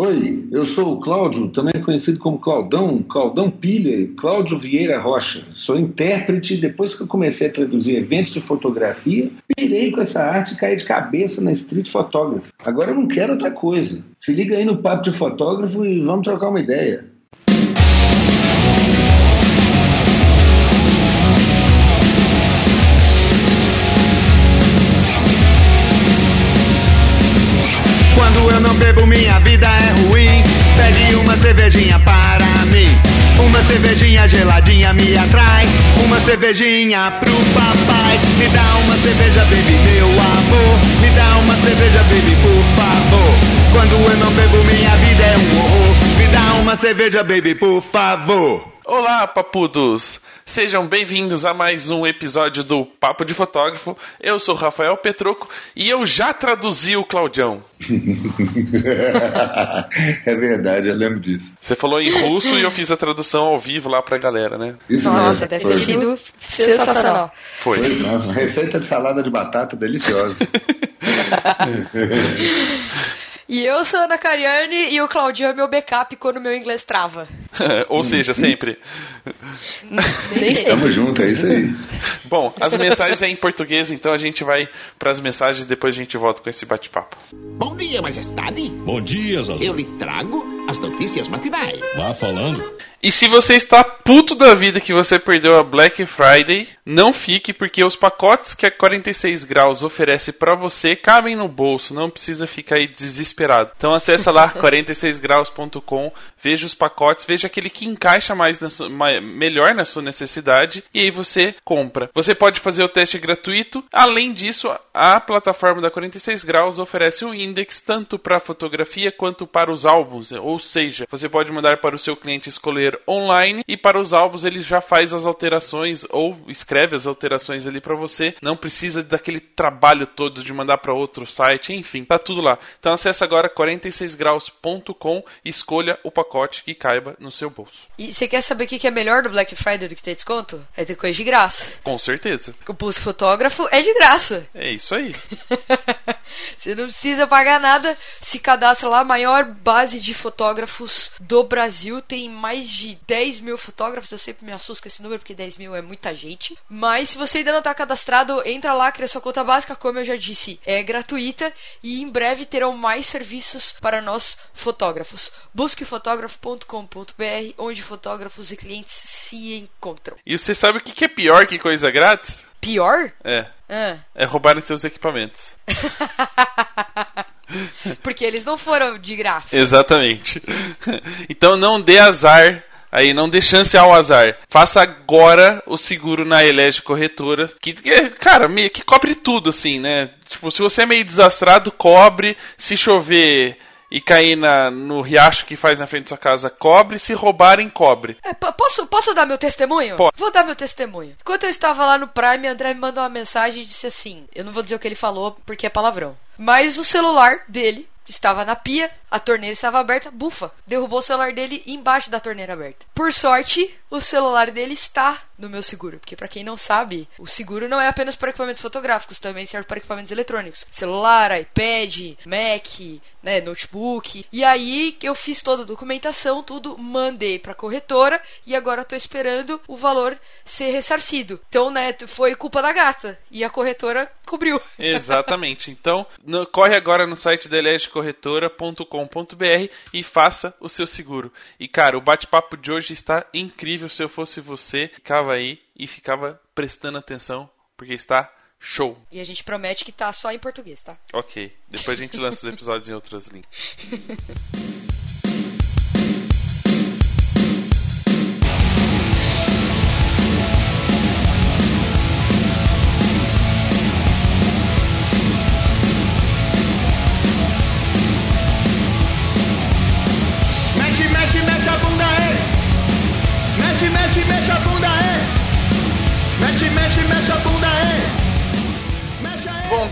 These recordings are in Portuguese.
Oi, eu sou o Cláudio, também conhecido como Claudão, Claudão Pilha, Cláudio Vieira Rocha. Sou intérprete e depois que eu comecei a traduzir eventos de fotografia, pirei com essa arte e caí de cabeça na street photography. Agora eu não quero outra coisa. Se liga aí no papo de fotógrafo e vamos trocar uma ideia. Quando eu não bebo, minha vida é ruim. Pede uma cervejinha para mim. Uma cervejinha geladinha me atrai. Uma cervejinha pro papai. Me dá uma cerveja, baby, meu amor. Me dá uma cerveja, baby, por favor. Quando eu não bebo, minha vida é um horror. Me dá uma cerveja, baby, por favor. Olá, papudos! Sejam bem-vindos a mais um episódio do Papo de Fotógrafo. Eu sou Rafael Petroco e eu já traduzi o Claudião. é verdade, eu lembro disso. Você falou em russo e eu fiz a tradução ao vivo lá pra galera, né? Isso Nossa, mesmo. deve Foi. ter sido sensacional. Foi. Foi, receita de salada de batata deliciosa. E eu sou a Ana Cariani e o Claudio é meu backup quando meu inglês trava. Ou seja, sempre. Nem sei. Tamo junto, é isso aí. Bom, as mensagens é em português, então a gente vai pras mensagens e depois a gente volta com esse bate-papo. Bom dia, majestade. Bom dia, Zazu. Eu lhe trago as notícias matinais. Vá falando. E se você está puto da vida que você perdeu a Black Friday, não fique porque os pacotes que a 46 graus oferece para você cabem no bolso, não precisa ficar aí desesperado. Então acessa lá 46graus.com, veja os pacotes, veja aquele que encaixa mais na sua- melhor na sua necessidade e aí você compra. Você pode fazer o teste gratuito. Além disso, a plataforma da 46 graus oferece um index tanto para fotografia quanto para os álbuns, ou seja, você pode mandar para o seu cliente escolher online e para os álbuns ele já faz as alterações ou escreve as alterações ali para você. Não precisa daquele trabalho todo de mandar para outro site, enfim, tá tudo lá. Então acesse agora 46graus.com e escolha o pacote que caiba no seu bolso. E você quer saber o que é melhor do Black Friday do que ter desconto? É ter coisa de graça. Com certeza. O pulso fotógrafo é de graça. É isso aí. Você não precisa pagar nada. Se cadastra lá, a maior base de fotógrafos do Brasil. Tem mais de 10 mil fotógrafos. Eu sempre me assusto com esse número, porque 10 mil é muita gente. Mas se você ainda não está cadastrado, entra lá, cria sua conta básica. Como eu já disse, é gratuita. E em breve terão mais serviços para nós fotógrafos. Busque fotógrafo.com.br, onde fotógrafos e clientes se encontram. E você sabe o que que é pior que coisa grátis? Pior? É. Ah, É roubarem seus equipamentos. porque eles não foram de graça. Exatamente. Então não dê azar. Aí, não dê chance ao azar. Faça agora o seguro na Elege Corretora. Que, cara, meio que cobre tudo, assim, né? Tipo, se você é meio desastrado, cobre. Se chover e cair na, no riacho que faz na frente da sua casa, cobre. Se roubarem, cobre. É, po- posso, posso dar meu testemunho? Pode. Vou dar meu testemunho. Enquanto eu estava lá no Prime, André me mandou uma mensagem e disse assim: Eu não vou dizer o que ele falou porque é palavrão. Mas o celular dele estava na pia, a torneira estava aberta, bufa. Derrubou o celular dele embaixo da torneira aberta. Por sorte, o celular dele está no meu seguro. Porque, pra quem não sabe, o seguro não é apenas para equipamentos fotográficos, também serve para equipamentos eletrônicos: celular, iPad, Mac, né, notebook. E aí eu fiz toda a documentação, tudo, mandei pra corretora e agora tô esperando o valor ser ressarcido. Então, né, foi culpa da gata e a corretora cobriu. Exatamente. Então, no- corre agora no site da elegecorretora.com.br e faça o seu seguro. E, cara, o bate-papo de hoje está incrível. Se eu fosse você, ficava aí e ficava prestando atenção, porque está show. E a gente promete que tá só em português, tá? Ok. Depois a gente lança os episódios em outras línguas.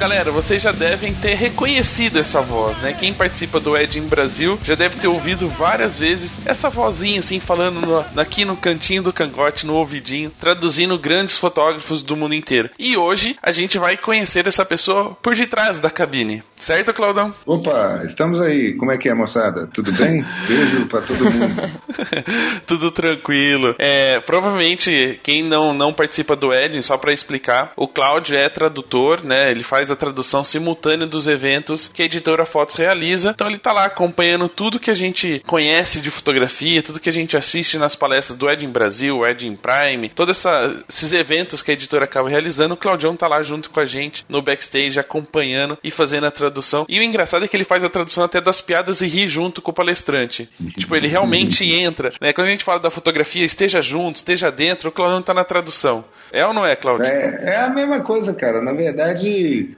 galera, vocês já devem ter reconhecido essa voz, né? Quem participa do Ed em Brasil já deve ter ouvido várias vezes essa vozinha assim falando no- aqui no cantinho do cangote, no ouvidinho, traduzindo grandes fotógrafos do mundo inteiro. E hoje a gente vai conhecer essa pessoa por detrás da cabine. Certo, Claudão? Opa, estamos aí. Como é que é, moçada? Tudo bem? Beijo pra todo mundo. Tudo tranquilo. É, provavelmente, quem não, não participa do Edin, só para explicar, o Cláudio é tradutor, né? Ele faz a tradução simultânea dos eventos que a editora Fotos realiza. Então ele tá lá acompanhando tudo que a gente conhece de fotografia, tudo que a gente assiste nas palestras do Edin Brasil, Edin Prime, todos esses eventos que a editora acaba realizando. O Claudião tá lá junto com a gente no backstage acompanhando e fazendo a tradução tradução. E o engraçado é que ele faz a tradução até das piadas e ri junto com o palestrante. tipo, ele realmente entra. Né? Quando a gente fala da fotografia, esteja junto, esteja dentro, o Claudio tá na tradução. É ou não é, Claudio? É, é a mesma coisa, cara. Na verdade,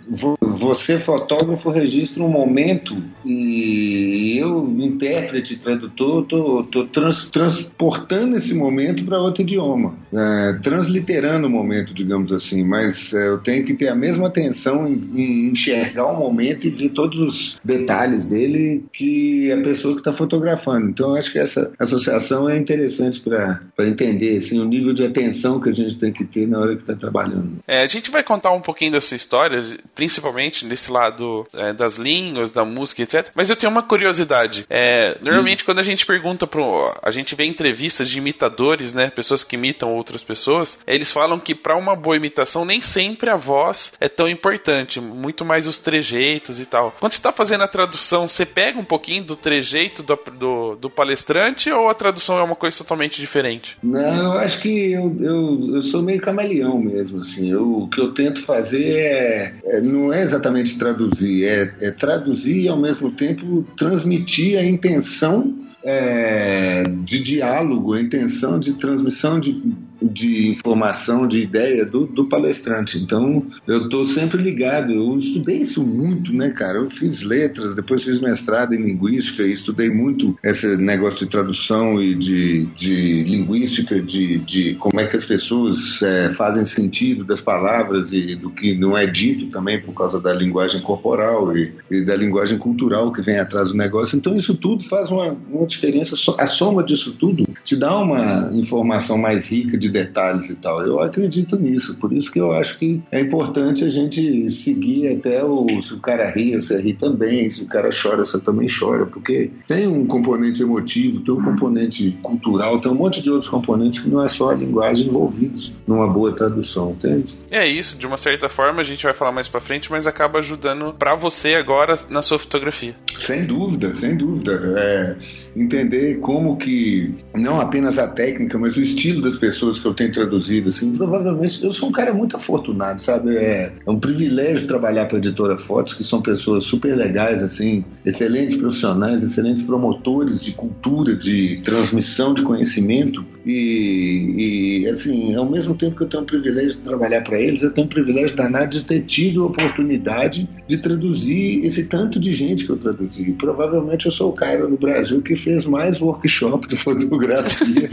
você, fotógrafo, registra um momento e eu, intérprete, tradutor, tô, tô trans, transportando esse momento para outro idioma. É, transliterando o momento, digamos assim. Mas é, eu tenho que ter a mesma atenção em, em enxergar o momento e ver todos os detalhes dele que a pessoa que está fotografando. Então, acho que essa associação é interessante para entender assim, o nível de atenção que a gente tem que ter na hora que está trabalhando. É, a gente vai contar um pouquinho da sua história, principalmente nesse lado é, das línguas, da música, etc. Mas eu tenho uma curiosidade. É, normalmente, hum. quando a gente pergunta pro. A gente vê entrevistas de imitadores, né? Pessoas que imitam outras pessoas, eles falam que para uma boa imitação, nem sempre a voz é tão importante, muito mais os trejeitos e tal. Quando você está fazendo a tradução, você pega um pouquinho do trejeito do, do, do, palestrante ou a tradução é uma coisa totalmente diferente? Não, eu acho que eu, eu, eu sou meio camaleão mesmo, assim. Eu, o que eu tento fazer é, é não é exatamente traduzir, é, é traduzir e ao mesmo tempo transmitir a intenção é, de diálogo, a intenção de transmissão de de informação, de ideia do, do palestrante. Então, eu estou sempre ligado. Eu estudei isso muito, né, cara? Eu fiz letras, depois fiz mestrado em linguística e estudei muito esse negócio de tradução e de, de linguística, de, de como é que as pessoas é, fazem sentido das palavras e do que não é dito também por causa da linguagem corporal e, e da linguagem cultural que vem atrás do negócio. Então, isso tudo faz uma, uma diferença. A soma disso tudo te dá uma informação mais rica de de detalhes e tal. Eu acredito nisso, por isso que eu acho que é importante a gente seguir até o se o cara ri, você ri também, se o cara chora, você também chora, porque tem um componente emotivo, tem um componente cultural, tem um monte de outros componentes que não é só a linguagem envolvidos numa boa tradução, entende? É isso, de uma certa forma a gente vai falar mais para frente, mas acaba ajudando para você agora na sua fotografia. Sem dúvida, sem dúvida. É, entender como que não apenas a técnica, mas o estilo das pessoas que eu tenho traduzido, assim, provavelmente eu sou um cara muito afortunado, sabe? É, é um privilégio trabalhar para a editora Fotos, que são pessoas super legais, assim, excelentes profissionais, excelentes promotores de cultura, de transmissão de conhecimento. E, e assim, ao mesmo tempo que eu tenho o privilégio de trabalhar para eles, eu tenho o privilégio danado de ter tido a oportunidade de traduzir esse tanto de gente que eu traduzi. Provavelmente eu sou o cara no Brasil que fez mais workshop de fotografia.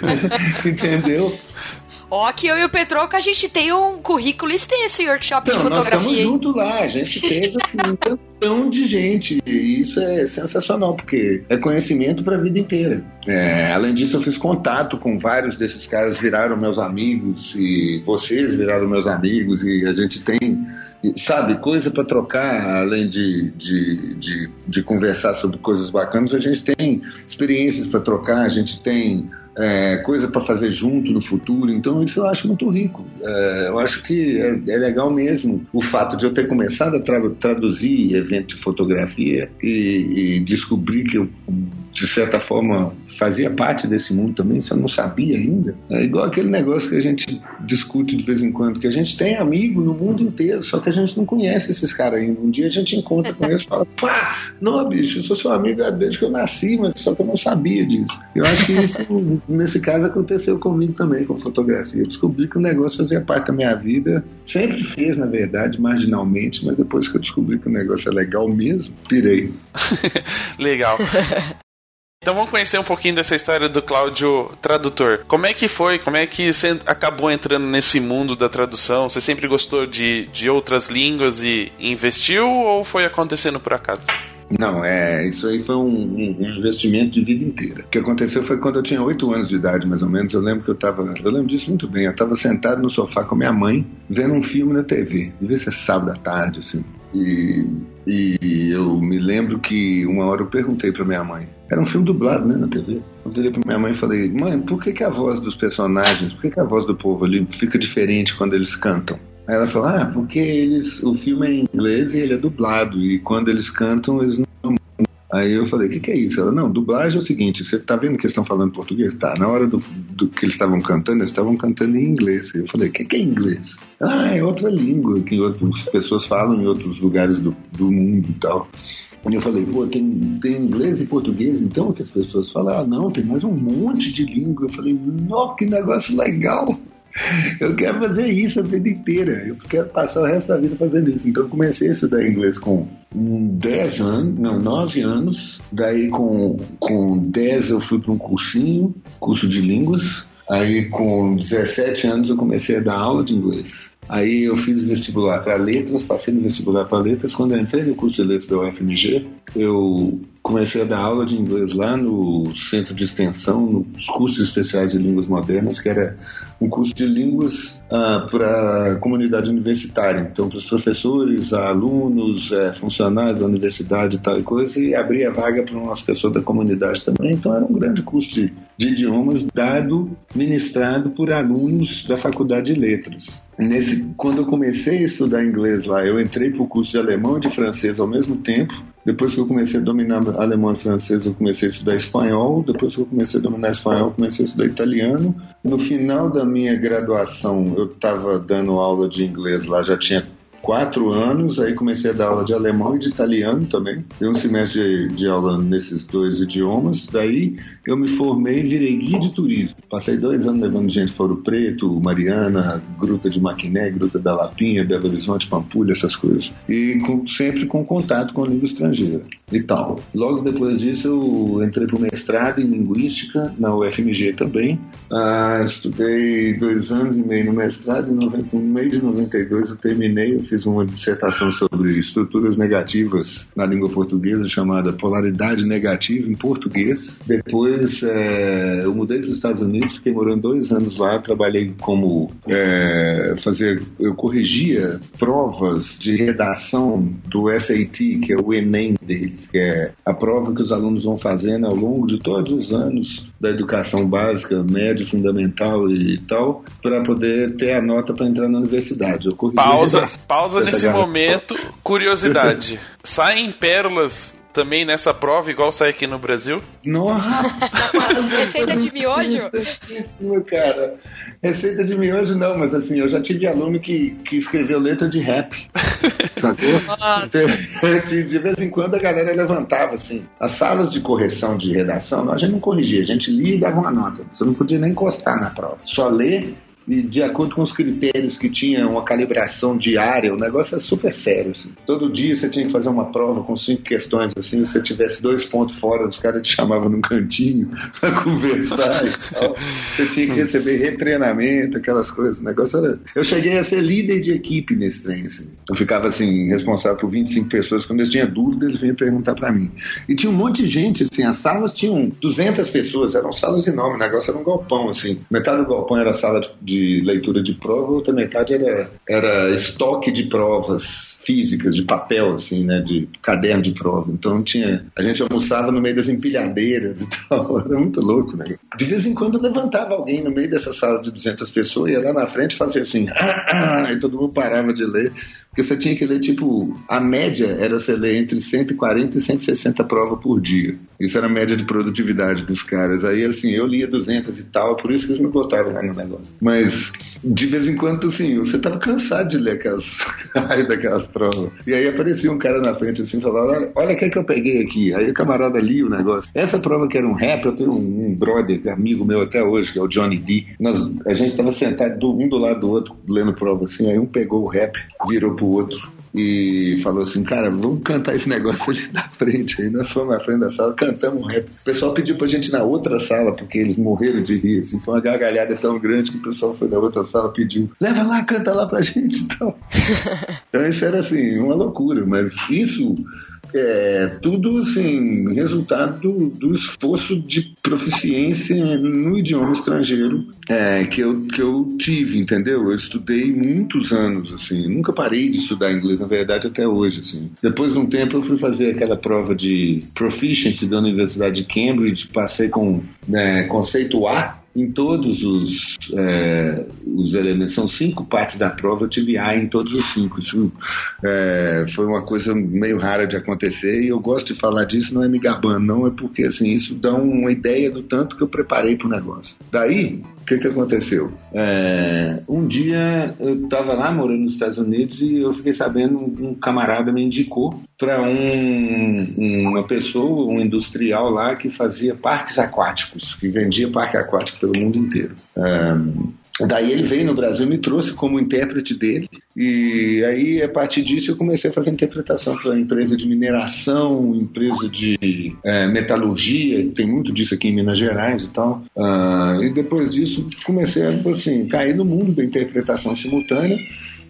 Entendeu? Ó, que eu e o Petroca a gente tem um currículo extenso em workshop Não, de fotografia. Nós estamos juntos lá, a gente fez assim, um tantão de gente. E isso é sensacional, porque é conhecimento para a vida inteira. É, além disso, eu fiz contato com vários desses caras, viraram meus amigos, e vocês viraram meus amigos, e a gente tem sabe, coisa para trocar, além de, de, de, de, conversar sobre coisas bacanas, a gente tem experiências para trocar, a gente tem é, coisa para fazer junto no futuro. Então, isso eu acho muito rico. É, eu acho que é, é, legal mesmo o fato de eu ter começado a tra traduzir eventos de fotografia e, e descobrir que eu de certa forma, fazia parte desse mundo também, eu não sabia ainda. É igual aquele negócio que a gente discute de vez em quando, que a gente tem amigo no mundo inteiro, só que a gente não conhece esses caras ainda. Um dia a gente encontra com eles e fala, pá, não, bicho, eu sou seu amigo desde que eu nasci, mas só que eu não sabia disso. Eu acho que isso, nesse caso, aconteceu comigo também com fotografia. Eu descobri que o negócio fazia parte da minha vida, sempre fez, na verdade, marginalmente, mas depois que eu descobri que o negócio é legal mesmo, pirei. legal. Então vamos conhecer um pouquinho dessa história do Cláudio tradutor. Como é que foi? Como é que você acabou entrando nesse mundo da tradução? Você sempre gostou de, de outras línguas e investiu ou foi acontecendo por acaso? Não, é, isso aí foi um, um, um, investimento de vida inteira. O que aconteceu foi quando eu tinha oito anos de idade, mais ou menos. Eu lembro que eu estava, eu lembro disso muito bem. Eu estava sentado no sofá com a minha mãe, vendo um filme na TV. Devia ser sábado à tarde, assim. E E eu me lembro que uma hora eu perguntei pra minha mãe. Era um filme dublado, né, na TV. Eu virei pra minha mãe e falei, mãe, por que, que a voz dos personagens, por que, que a voz do povo ali fica diferente quando eles cantam? Aí ela falou, ah, porque eles, o filme é em inglês e ele é dublado, e quando eles cantam, eles não. Aí eu falei, o que, que é isso? Ela, não, dublagem é o seguinte, você tá vendo que eles estão falando português? Tá, na hora do, do que eles estavam cantando, eles estavam cantando em inglês. Eu falei, o que, que é inglês? Ah, é outra língua que outras pessoas falam em outros lugares do, do mundo e tal. E eu falei, pô, tem, tem inglês e português, então, que as pessoas falam, ah, não, tem mais um monte de língua. Eu falei, nossa, que negócio legal. Eu quero fazer isso a vida inteira. Eu quero passar o resto da vida fazendo isso. Então eu comecei a estudar inglês com 10 anos, não, 9 anos. Daí com, com 10 eu fui para um cursinho, curso de línguas. Aí com 17 anos eu comecei a dar aula de inglês. Aí eu fiz vestibular para letras, passei no vestibular para letras. Quando eu entrei no curso de letras da UFMG, eu comecei a dar aula de inglês lá no centro de extensão, nos cursos especiais de línguas modernas, que era um curso de línguas ah, para a comunidade universitária. Então, para os professores, alunos, eh, funcionários da universidade e tal e coisa, e abria vaga para umas pessoas da comunidade também. Então, era um grande curso de, de idiomas dado, ministrado por alunos da Faculdade de Letras. Nesse, quando eu comecei a estudar inglês lá, eu entrei para o curso de alemão e de francês ao mesmo tempo. Depois que eu comecei a dominar alemão e francês, eu comecei a estudar espanhol. Depois que eu comecei a dominar espanhol, eu comecei a estudar italiano. No final da minha graduação, eu estava dando aula de inglês lá, já tinha quatro anos, aí comecei a dar aula de alemão e de italiano também. Dei um semestre de, de aula nesses dois idiomas. Daí eu me formei e virei guia de turismo. Passei dois anos levando gente para Ouro Preto, Mariana, Gruta de Maquiné, Gruta da Lapinha, Belo Horizonte, Pampulha, essas coisas. E com, sempre com contato com a língua estrangeira e tal. Logo depois disso eu entrei para o mestrado em Linguística na UFMG também. Ah, estudei dois anos e meio no mestrado, 90, no meio de 92 eu terminei, eu fiz uma dissertação sobre estruturas negativas na língua portuguesa chamada Polaridade Negativa em Português. Depois é, eu mudei para os Estados Unidos, fiquei morando dois anos lá, trabalhei como é, fazer, eu corrigia provas de redação do SAT, que é o Enem deles, que é a prova que os alunos vão fazendo ao longo de todos os anos da educação básica, média, fundamental e tal, para poder ter a nota para entrar na universidade. Pausa, pausa nesse garrafa. momento. Curiosidade. Saem pérolas também nessa prova, igual sai aqui no Brasil? Nossa! Receita de miojo? Interessantíssimo, cara. Receita de miojo não, mas assim, eu já tive aluno que, que escreveu letra de rap. Sacou? Nossa. De, de vez em quando a galera levantava, assim. As salas de correção de redação, a gente não corrigia, a gente lia e dava uma nota. Você não podia nem encostar na prova. Só ler e de acordo com os critérios que tinha uma calibração diária, o negócio é super sério. Assim. Todo dia você tinha que fazer uma prova com cinco questões, assim, se você tivesse dois pontos fora, os caras te chamavam num cantinho pra conversar e tal. Você tinha que receber retreinamento, aquelas coisas. O negócio era. Eu cheguei a ser líder de equipe nesse trem, assim. Eu ficava assim, responsável por 25 pessoas. Quando eles tinham dúvida, eles vinham perguntar pra mim. E tinha um monte de gente, assim, as salas tinham 200 pessoas, eram salas enormes, o negócio era um galpão, assim. Metade do galpão era sala de, de leitura de prova, outra metade era, era estoque de provas físicas, de papel, assim, né, de caderno de prova. Então tinha, a gente almoçava no meio das empilhadeiras e tal, era muito louco, né? De vez em quando levantava alguém no meio dessa sala de 200 pessoas, ia lá na frente e fazia assim, ah, ah, e todo mundo parava de ler, porque você tinha que ler, tipo, a média era você ler entre 140 e 160 provas por dia. Isso era a média de produtividade dos caras. Aí, assim, eu lia 200 e tal, por isso que eles me botaram lá no negócio. Mas, de vez em quando, assim, você tava cansado de ler aquelas, daquelas provas. E aí aparecia um cara na frente, assim, falava, olha, olha o que é que eu peguei aqui. Aí o camarada lia o negócio. Essa prova que era um rap, eu tenho um, um brother, amigo meu até hoje, que é o Johnny D. Nós, a gente tava sentado do- um do lado do outro, lendo prova, assim, aí um pegou o rap, virou pro outro e falou assim, cara, vamos cantar esse negócio ali na frente. Aí nós fomos na frente da sala, cantamos um rap. O pessoal pediu pra gente ir na outra sala, porque eles morreram de rir, assim, foi uma gargalhada tão grande que o pessoal foi na outra sala, pediu, leva lá, canta lá pra gente então. então isso era assim, uma loucura, mas isso é tudo assim, resultado do, do esforço de proficiência no idioma estrangeiro é, que, eu, que eu tive, entendeu? Eu estudei muitos anos, assim, nunca parei de estudar inglês, na verdade, até hoje, assim. Depois de um tempo eu fui fazer aquela prova de proficiency da Universidade de Cambridge, passei com né, conceito A, em todos os, é, os elementos. São cinco partes da prova, eu tive A em todos os cinco. Isso é, foi uma coisa meio rara de acontecer e eu gosto de falar disso, não é me gabando, não, é porque assim, isso dá uma ideia do tanto que eu preparei para o negócio. Daí, que, que aconteceu? É, um dia eu estava lá morando nos Estados Unidos e eu fiquei sabendo, um camarada me indicou para um, uma pessoa, um industrial lá que fazia parques aquáticos, que vendia parque aquático pelo mundo inteiro. É, Daí ele veio no Brasil, me trouxe como intérprete dele, e aí a partir disso eu comecei a fazer interpretação para empresa de mineração, empresa de é, metalurgia, tem muito disso aqui em Minas Gerais e tal. Uh, e depois disso comecei a assim, cair no mundo da interpretação simultânea.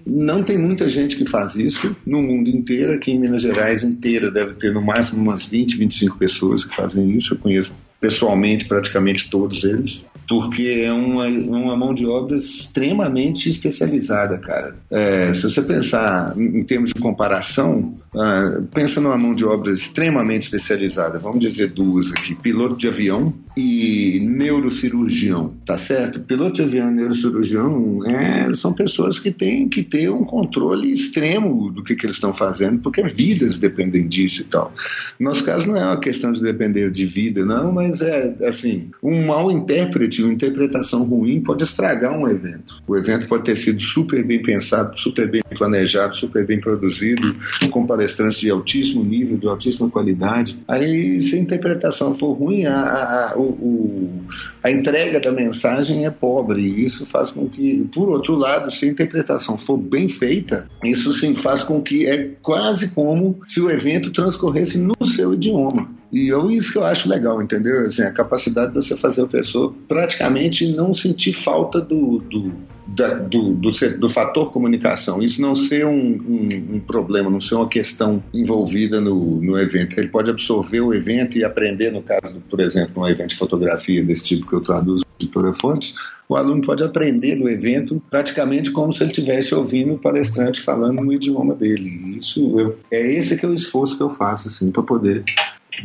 Não tem muita gente que faz isso no mundo inteiro. Aqui em Minas Gerais inteira deve ter no máximo umas 20, 25 pessoas que fazem isso. Eu conheço pessoalmente praticamente todos eles, porque é uma, uma mão de obra extremamente especializada, cara. É, se você pensar em, termos de comparação, uh, pensa numa mão de obra extremamente especializada. Vamos dizer duas aqui: piloto de avião e neurocirurgião, tá certo? Piloto de avião e neurocirurgião é, são pessoas que têm que ter um controle extremo do que, que eles estão fazendo, porque vidas dependem disso e tal. No nosso caso não é uma questão de depender de vida, não, mas mas é assim, um mau intérprete, uma interpretação ruim pode estragar um evento. O evento pode ter sido super bem pensado, super bem planejado, super bem produzido, com palestrantes de altíssimo nível, de altíssima qualidade. Aí, se a interpretação for ruim, a, a, o, a entrega da mensagem é pobre. E isso faz com que, por outro lado, se a interpretação for bem feita, isso sim faz com que é quase como se o evento transcorresse no seu idioma. E eu, isso que eu acho legal, entendeu? Assim, a capacidade de você fazer a pessoa praticamente não sentir falta do, do, da, do, do, do, fator comunicação. Isso não ser um, um, um, problema, não ser uma questão envolvida no, no evento. Ele pode absorver o evento e aprender, no caso, por exemplo, um evento de fotografia desse tipo que eu traduzo editora Fontes, o aluno pode aprender do evento praticamente como se ele estivesse ouvindo o palestrante falando no idioma dele. Isso eu, é esse que é o esforço que eu faço assim para poder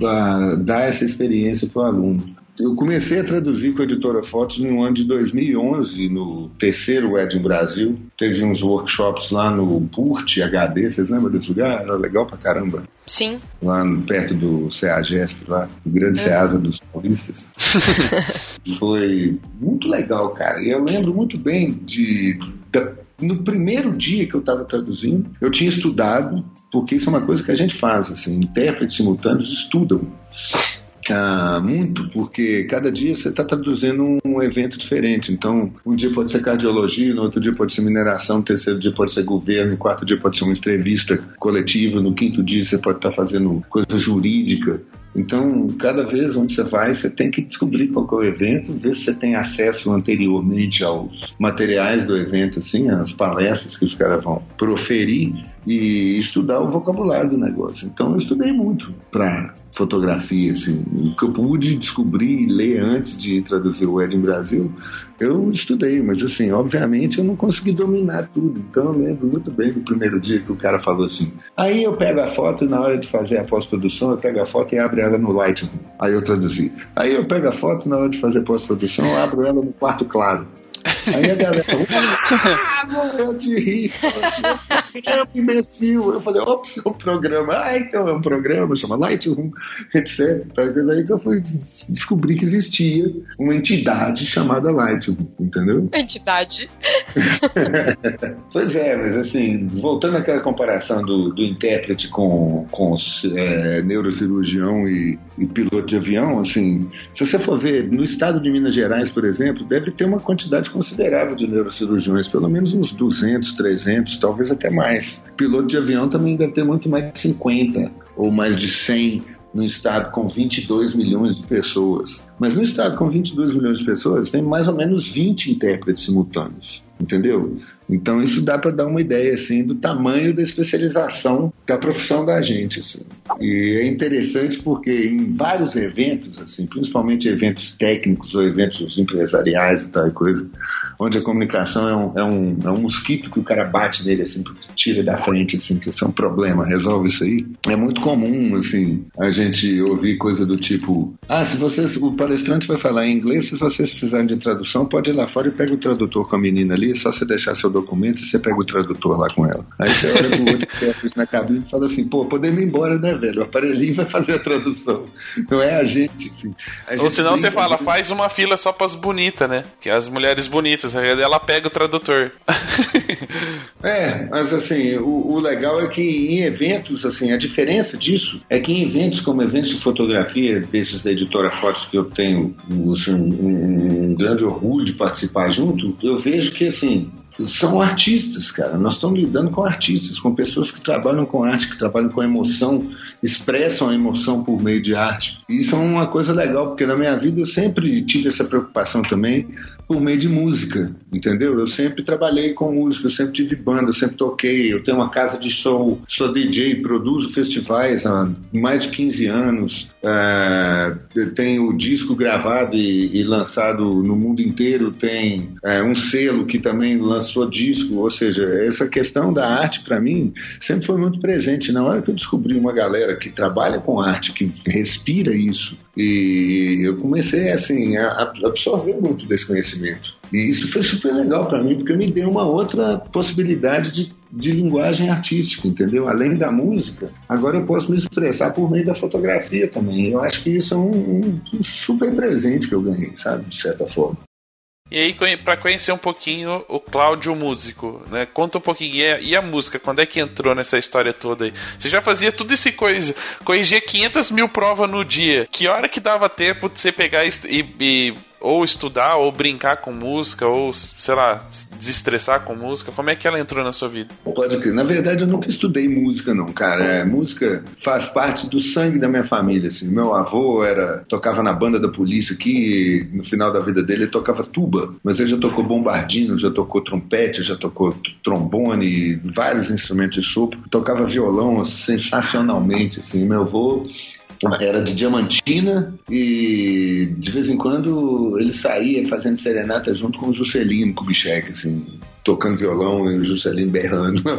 uh, dar essa experiência para o aluno. Eu comecei a traduzir com a editora Fotos no ano de 2011, no terceiro Wedding Brasil. Teve uns workshops lá no PURT HD, vocês lembram desse lugar? Era legal pra caramba. Sim. Lá perto do CEAGESP, lá, o grande uhum. dos paulistas. Foi muito legal, cara. E eu lembro muito bem de, no primeiro dia que eu estava traduzindo, eu tinha estudado, porque isso é uma coisa que a gente faz, assim, intérpretes simultâneos estudam. Ah, muito, porque cada dia você está traduzindo um evento diferente. Então, um dia pode ser cardiologia, no outro dia pode ser mineração, no terceiro dia pode ser governo, no quarto dia pode ser uma entrevista coletiva, no quinto dia você pode estar tá fazendo coisa jurídica. Então, cada vez onde você vai, você tem que descobrir qual é o evento, ver se você tem acesso anteriormente aos materiais do evento, assim, as palestras que os caras vão proferir e estudar o vocabulário do negócio. Então, eu estudei muito para fotografia, assim, o que eu pude descobrir e ler antes de traduzir o Ed em Brasil, eu estudei, mas assim, obviamente eu não consegui dominar tudo. Então eu lembro muito bem do primeiro dia que o cara falou assim. Aí eu pego a foto na hora de fazer a pós-produção, eu pego a foto e abro ela no Lightroom. Aí eu traduzi. Aí eu pego a foto na hora de fazer pós-produção, eu abro ela no quarto claro. Aí a galera, ah, morreu de rir. É um imbecil. Eu falei, ops, é um programa. Ah, então é um programa, chama Lightroom, etc. Aí que eu fui descobrir que existia uma entidade chamada Lightroom, entendeu? Entidade. pois é, mas assim, voltando àquela comparação do, do intérprete com, com é, neurocirurgião e, e piloto de avião, assim, se você for ver, no estado de Minas Gerais, por exemplo, deve ter uma quantidade considerável de neurocirurgiões, pelo menos uns 200, 300, talvez até mais. Piloto de avião também deve ter muito mais de 50 ou mais de 100 no estado com 22 milhões de pessoas. Mas no estado com 22 milhões de pessoas tem mais ou menos 20 intérpretes simultâneos entendeu? Então isso dá para dar uma ideia assim do tamanho da especialização da profissão da gente. Assim. E é interessante porque em vários eventos, assim, principalmente eventos técnicos ou eventos empresariais e tal coisa, onde a comunicação é um, é um, é um mosquito que o cara bate nele assim, tira da frente, assim, que isso é um problema, resolve isso aí. É muito comum, assim, a gente ouvir coisa do tipo, ah, se vocês, o palestrante vai falar em inglês, se vocês precisarem de tradução, pode ir lá fora e pega o tradutor com a menina ali, é só você deixar seu documento e você pega o tradutor lá com ela. Aí você olha pro outro que isso na cabine e fala assim, pô, podemos ir embora, né, velho? O aparelhinho vai fazer a tradução. Não é a gente, assim. A Ou gente senão você fala, faz uma fila só pras bonitas, né? Que as mulheres bonitas, ela pega o tradutor. É, mas assim, o, o legal é que em eventos, assim, a diferença disso é que em eventos como eventos de fotografia, desses da editora Fotos que eu tenho assim, um, um grande orgulho de participar junto, eu vejo que assim. São artistas, cara. Nós estamos lidando com artistas, com pessoas que trabalham com arte, que trabalham com emoção, expressam a emoção por meio de arte. Isso é uma coisa legal, porque na minha vida eu sempre tive essa preocupação também por meio de música, entendeu? Eu sempre trabalhei com música, eu sempre tive banda, eu sempre toquei, eu tenho uma casa de show, sou DJ, produzo festivais há mais de 15 anos, é, tenho disco gravado e, e lançado no mundo inteiro, tem é, um selo que também lançou disco, ou seja, essa questão da arte para mim sempre foi muito presente. Na hora que eu descobri uma galera que trabalha com arte, que respira isso, e eu comecei assim a absorver muito desse conhecimento. E isso foi super legal para mim, porque me deu uma outra possibilidade de, de linguagem artística, entendeu? Além da música, agora eu posso me expressar por meio da fotografia também. Eu acho que isso é um, um super presente que eu ganhei, sabe? De certa forma. E aí, pra conhecer um pouquinho o Cláudio Músico, né? Conta um pouquinho. E a, e a música, quando é que entrou nessa história toda aí? Você já fazia tudo isso coisa, corrigia 500 mil provas no dia. Que hora que dava tempo de você pegar e- e ou estudar, ou brincar com música, ou, sei lá, se desestressar com música? Como é que ela entrou na sua vida? Pode crer. Na verdade, eu nunca estudei música, não, cara. É, música faz parte do sangue da minha família. Assim. Meu avô era tocava na banda da polícia aqui. No final da vida dele, ele tocava tuba. Mas ele já tocou bombardino, já tocou trompete, já tocou trombone, vários instrumentos de sopro. Tocava violão sensacionalmente. Assim. Meu avô era de Diamantina e de vez em quando ele saía fazendo serenata junto com o Juscelino Kubitschek, assim, tocando violão e o Juscelino berrando.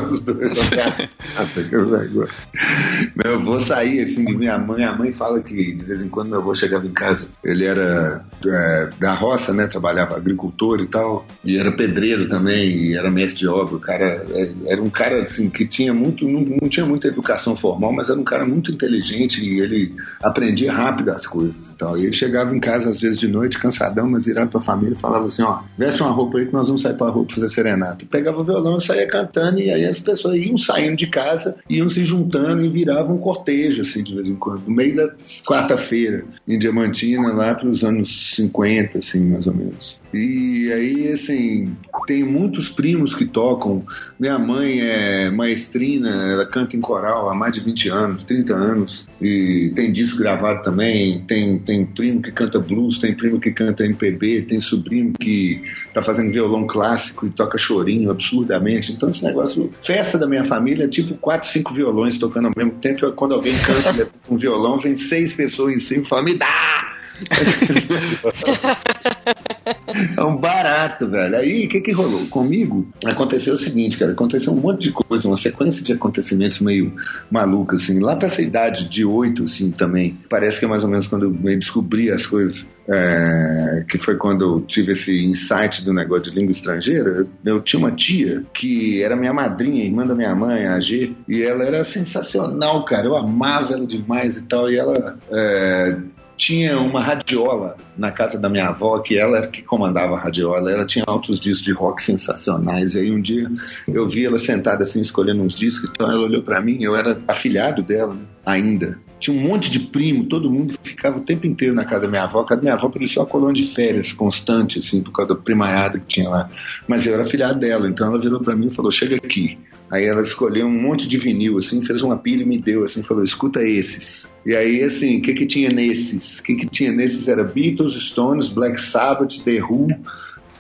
Meu avô saía assim de minha mãe. Minha mãe fala que de vez em quando meu avô chegava em casa. Ele era é, da roça, né? Trabalhava agricultor e tal. E era pedreiro também, e era mestre de obra. O cara é, era um cara assim que tinha muito, não, não tinha muita educação formal, mas era um cara muito inteligente e ele aprendia rápido as coisas e tal. E ele chegava em casa às vezes de noite, cansadão, mas virado pra família e falava assim: ó, veste uma roupa aí que nós vamos sair pra rua pra fazer serenata. E pegava o violão saía cantando, e aí as pessoas iam saindo de casa, iam se juntando e viravam um cortejo, assim, de vez em quando, no meio da quarta-feira, em Diamantina, lá pros anos 50, assim, mais ou menos. E aí, assim, tem muitos primos que tocam. Minha mãe é maestrina, ela canta em coral há mais de 20 anos, 30 anos. E tem disco gravado também. Tem, tem primo que canta blues, tem primo que canta MPB, tem sobrinho que tá fazendo violão clássico e toca chorinho absurdamente. Então, esse negócio, festa da minha família, é tipo quatro, cinco violões tocando ao mesmo tempo. Quando alguém cansa um violão, vem seis pessoas em cima e fala: me dá! É um barato, velho. Aí, o que que rolou? Comigo, aconteceu o seguinte, cara. Aconteceu um monte de coisa, uma sequência de acontecimentos meio maluca, assim. Lá pra essa idade de oito, assim, também. Parece que é mais ou menos quando eu descobri as coisas. é, que foi quando eu tive esse insight do negócio de língua estrangeira. Eu, eu tinha uma tia que era minha madrinha, irmã da minha mãe, a G, e ela era sensacional, cara. Eu amava ela demais e tal. E ela é, tinha uma radiola na casa da minha avó, que ela era que comandava a radiola. Ela tinha altos discos de rock sensacionais. E aí um dia eu vi ela sentada assim, escolhendo uns discos. Então ela olhou pra mim, eu era afilhado dela ainda. Tinha um monte de primo, todo mundo ficava o tempo inteiro na casa da minha avó. A casa da minha avó parecia uma colônia de férias constante, assim, por causa da primaiada que tinha lá. Mas eu era afilhado dela, então ela virou pra mim e falou: chega aqui. Aí ela escolheu um monte de vinil, assim, fez uma pilha e me deu, assim, falou: escuta esses. E aí, assim, o que que tinha nesses? O que que tinha nesses era Beatles, Stones, Black Sabbath, The Who,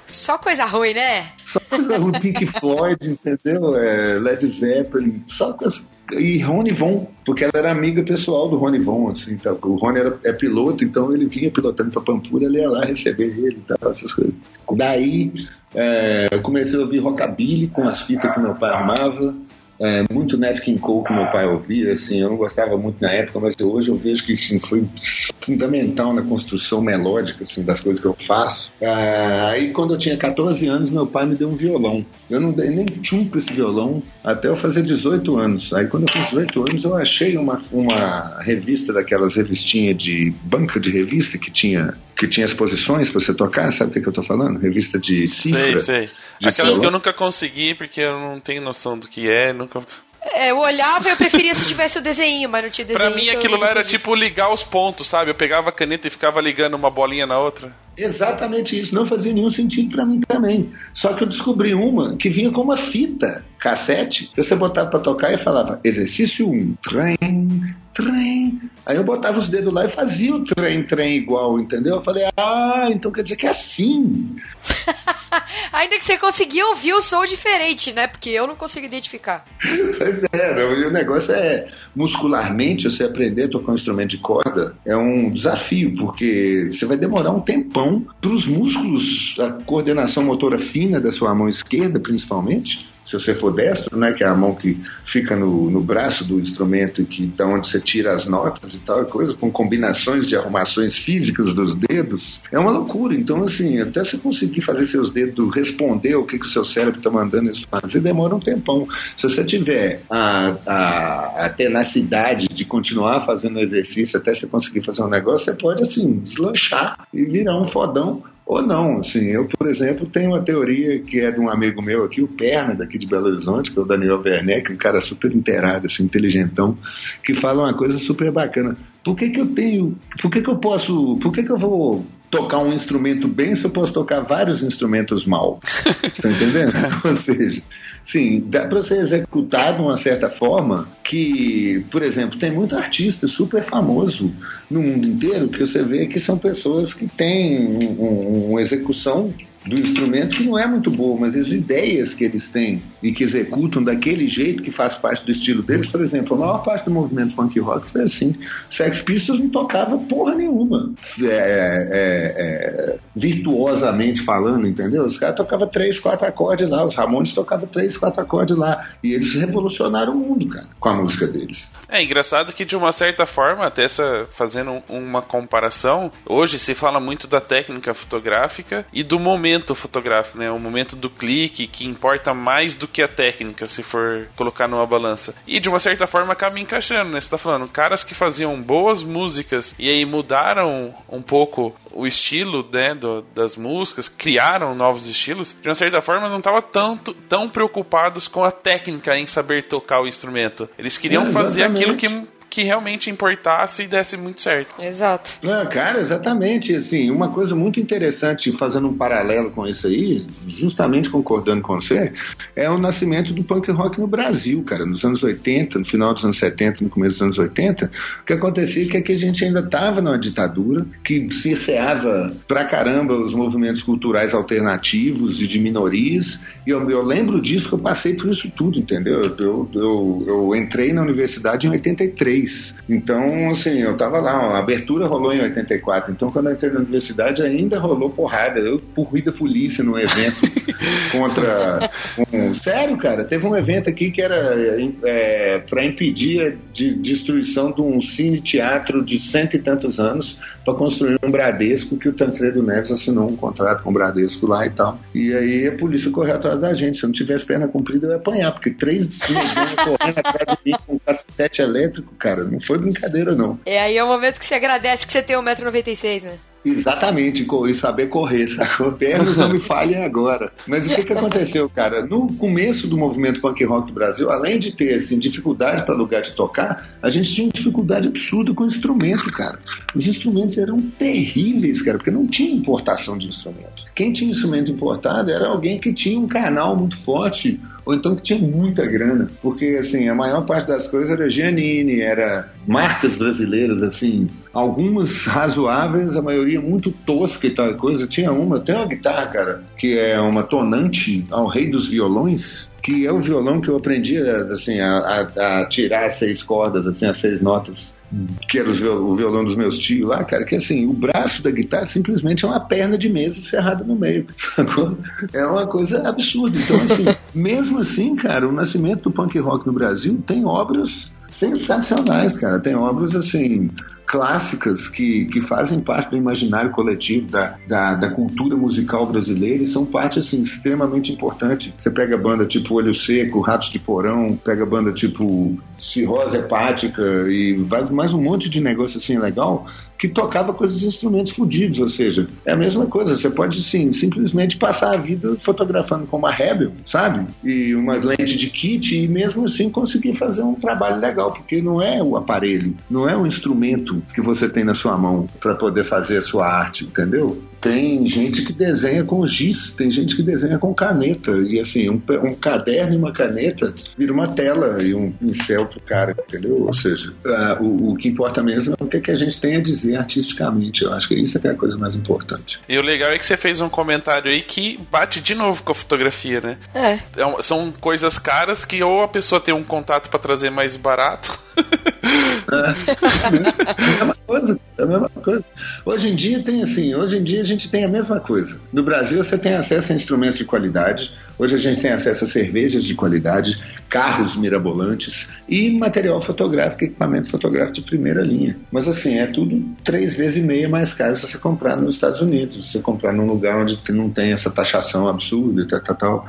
Só coisa ruim, né? Só coisa ruim, Pink Floyd, entendeu? É, Led Zeppelin, só coisa. E Rony Von, porque ela era amiga pessoal do Rony Von, assim, então, o Rony era, é piloto, então ele vinha pilotando para Pampulha, ele ia lá receber ele e tal, essas coisas. Daí é, eu comecei a ouvir rockabilly com as fitas que meu pai armava, é, muito Nat King Cole que meu pai ouvia, assim, eu não gostava muito na época, mas hoje eu vejo que assim, foi fundamental na construção melódica assim, das coisas que eu faço. É, aí quando eu tinha 14 anos, meu pai me deu um violão. Eu não dei nem tchum com esse violão até eu fazer 18 anos. Aí quando eu fiz 18 anos, eu achei uma, uma revista daquelas revistinhas de banca de revista que tinha que tinha exposições para você tocar, sabe o que, que eu tô falando? Revista de cifra. Sei, sei. Aquelas que eu nunca consegui porque eu não tenho noção do que é, nunca é, eu olhava e eu preferia se tivesse o desenho, mas não tinha desenho. Pra mim aquilo lá era tipo ligar os pontos, sabe? Eu pegava a caneta e ficava ligando uma bolinha na outra. Exatamente isso, não fazia nenhum sentido para mim também. Só que eu descobri uma que vinha com uma fita cassete, você botava para tocar e falava exercício 1, trem, trem. Aí eu botava os dedos lá e fazia o trem, trem igual, entendeu? Eu falei, ah, então quer dizer que é assim. Ainda que você conseguia ouvir o som diferente, né? Porque eu não consigo identificar. pois é, o negócio é muscularmente você aprender a tocar um instrumento de corda é um desafio, porque você vai demorar um tempão para os músculos, a coordenação motora fina da sua mão esquerda, principalmente, se você for destro, né, que é a mão que fica no, no braço do instrumento e que da onde você tira as notas e tal, coisa com combinações de arrumações físicas dos dedos, é uma loucura. Então, assim, até você conseguir fazer seus dedos responder o que, que o seu cérebro está mandando eles fazer, demora um tempão. Se você tiver a, a, a tenacidade de continuar fazendo exercício até você conseguir fazer um negócio, você pode, assim, deslanchar e virar um fodão ou não, assim, eu, por exemplo, tenho uma teoria que é de um amigo meu aqui, o Perna, daqui de Belo Horizonte, que é o Daniel Werneck, um cara super inteirado, assim, inteligentão, que fala uma coisa super bacana. Por que que eu tenho, por que que eu posso, por que que eu vou tocar um instrumento bem se eu posso tocar vários instrumentos mal? Está entendendo? Ou seja, Sim, dá para ser executado de uma certa forma que, por exemplo, tem muito artista super famoso no mundo inteiro que você vê que são pessoas que têm um, uma execução do instrumento que não é muito boa, mas as ideias que eles têm e que executam daquele jeito que faz parte do estilo deles, por exemplo, a maior parte do movimento punk rock foi assim. Sex Pistols não tocava porra nenhuma, é, é, é, virtuosamente falando, entendeu? Os caras tocavam três, quatro acordes lá, os Ramones tocavam três, quatro acordes lá, e eles revolucionaram o mundo, cara, com a música deles. É engraçado que de uma certa forma, até essa, fazendo uma comparação, hoje se fala muito da técnica fotográfica e do momento fotográfico, né? O momento do clique que importa mais do que a técnica, se for colocar numa balança. E de uma certa forma acaba encaixando, né? Você tá falando, caras que faziam boas músicas e aí mudaram um pouco o estilo né, do, das músicas, criaram novos estilos, de uma certa forma não estavam tanto tão preocupados com a técnica em saber tocar o instrumento. Eles queriam é, fazer aquilo que que realmente importasse e desse muito certo. Exato. É, cara, exatamente. Assim, uma coisa muito interessante, fazendo um paralelo com isso aí, justamente concordando com você, é o nascimento do punk rock no Brasil, cara. Nos anos 80, no final dos anos 70, no começo dos anos 80, o que acontecia é que a gente ainda estava numa ditadura que cerceava pra caramba os movimentos culturais alternativos e de minorias. E eu, eu lembro disso que eu passei por isso tudo, entendeu? Eu, eu, eu entrei na universidade em 83. Então, assim, eu tava lá, a abertura rolou em 84. Então, quando eu entrei na universidade, ainda rolou porrada. Eu corri da polícia num evento contra. Um... Sério, cara, teve um evento aqui que era é, para impedir a de destruição de um cine-teatro de cento e tantos anos para construir um Bradesco que o Tancredo Neves assinou um contrato com o Bradesco lá e tal. E aí a polícia correu atrás da gente. Se eu não tivesse perna comprida, eu ia apanhar, porque três correndo atrás de mim com um cacete elétrico, cara, não foi brincadeira, não. É aí é o momento que você agradece que você tem 1,96m, né? Exatamente, e saber correr, sacou? Pernas não me falhem agora. Mas o que, que aconteceu, cara? No começo do movimento punk rock do Brasil, além de ter assim, dificuldade para lugar de tocar, a gente tinha dificuldade absurda com o instrumento, cara. Os instrumentos eram terríveis, cara, porque não tinha importação de instrumentos. Quem tinha instrumento importado era alguém que tinha um canal muito forte ou então que tinha muita grana, porque assim, a maior parte das coisas era Giannini, era marcas brasileiras, assim, algumas razoáveis, a maioria muito tosca e tal coisa. Tinha uma, tem uma guitarra, cara, que é uma tonante ao rei dos violões, que é o violão que eu aprendi assim, a, a, a tirar as seis cordas, assim, as seis notas que era o violão dos meus tios lá, cara, que assim, o braço da guitarra simplesmente é uma perna de mesa cerrada no meio. Sacou? É uma coisa absurda. Então, assim, mesmo assim, cara, o nascimento do punk rock no Brasil tem obras sensacionais, cara. Tem obras assim clássicas que, que fazem parte do imaginário coletivo da, da, da, cultura musical brasileira e são parte assim extremamente importante. Você pega banda tipo Olho Seco, Ratos de Porão, pega banda tipo Cirrose Hepática e mais um monte de negócio assim legal que tocava com esses instrumentos fodidos, ou seja, é a mesma coisa, você pode sim, simplesmente passar a vida fotografando com uma Rebel, sabe? E uma lente de kit e mesmo assim conseguir fazer um trabalho legal, porque não é o aparelho, não é o instrumento que você tem na sua mão para poder fazer a sua arte, entendeu? Tem gente que desenha com giz, tem gente que desenha com caneta. E assim, um, um caderno e uma caneta vira uma tela e um pincel pro cara, entendeu? Ou seja, uh, o, o, que importa mesmo é o que, que, a gente tem a dizer artisticamente. Eu acho que isso é, que é a coisa mais importante. E o legal é que você fez um comentário aí que bate de novo com a fotografia, né? É. é são coisas caras que ou a pessoa tem um contato para trazer mais barato. é. coisa, é a mesma coisa. Hoje em dia tem assim, hoje em dia a gente tem a mesma coisa. No Brasil, você tem acesso a instrumentos de qualidade. Hoje a gente tem acesso a cervejas de qualidade, carros mirabolantes e material fotográfico, equipamento fotográfico de primeira linha. Mas assim, é tudo três vezes e meia mais caro se você comprar nos Estados Unidos, se você comprar num lugar onde não tem essa taxação absurda e tal, tal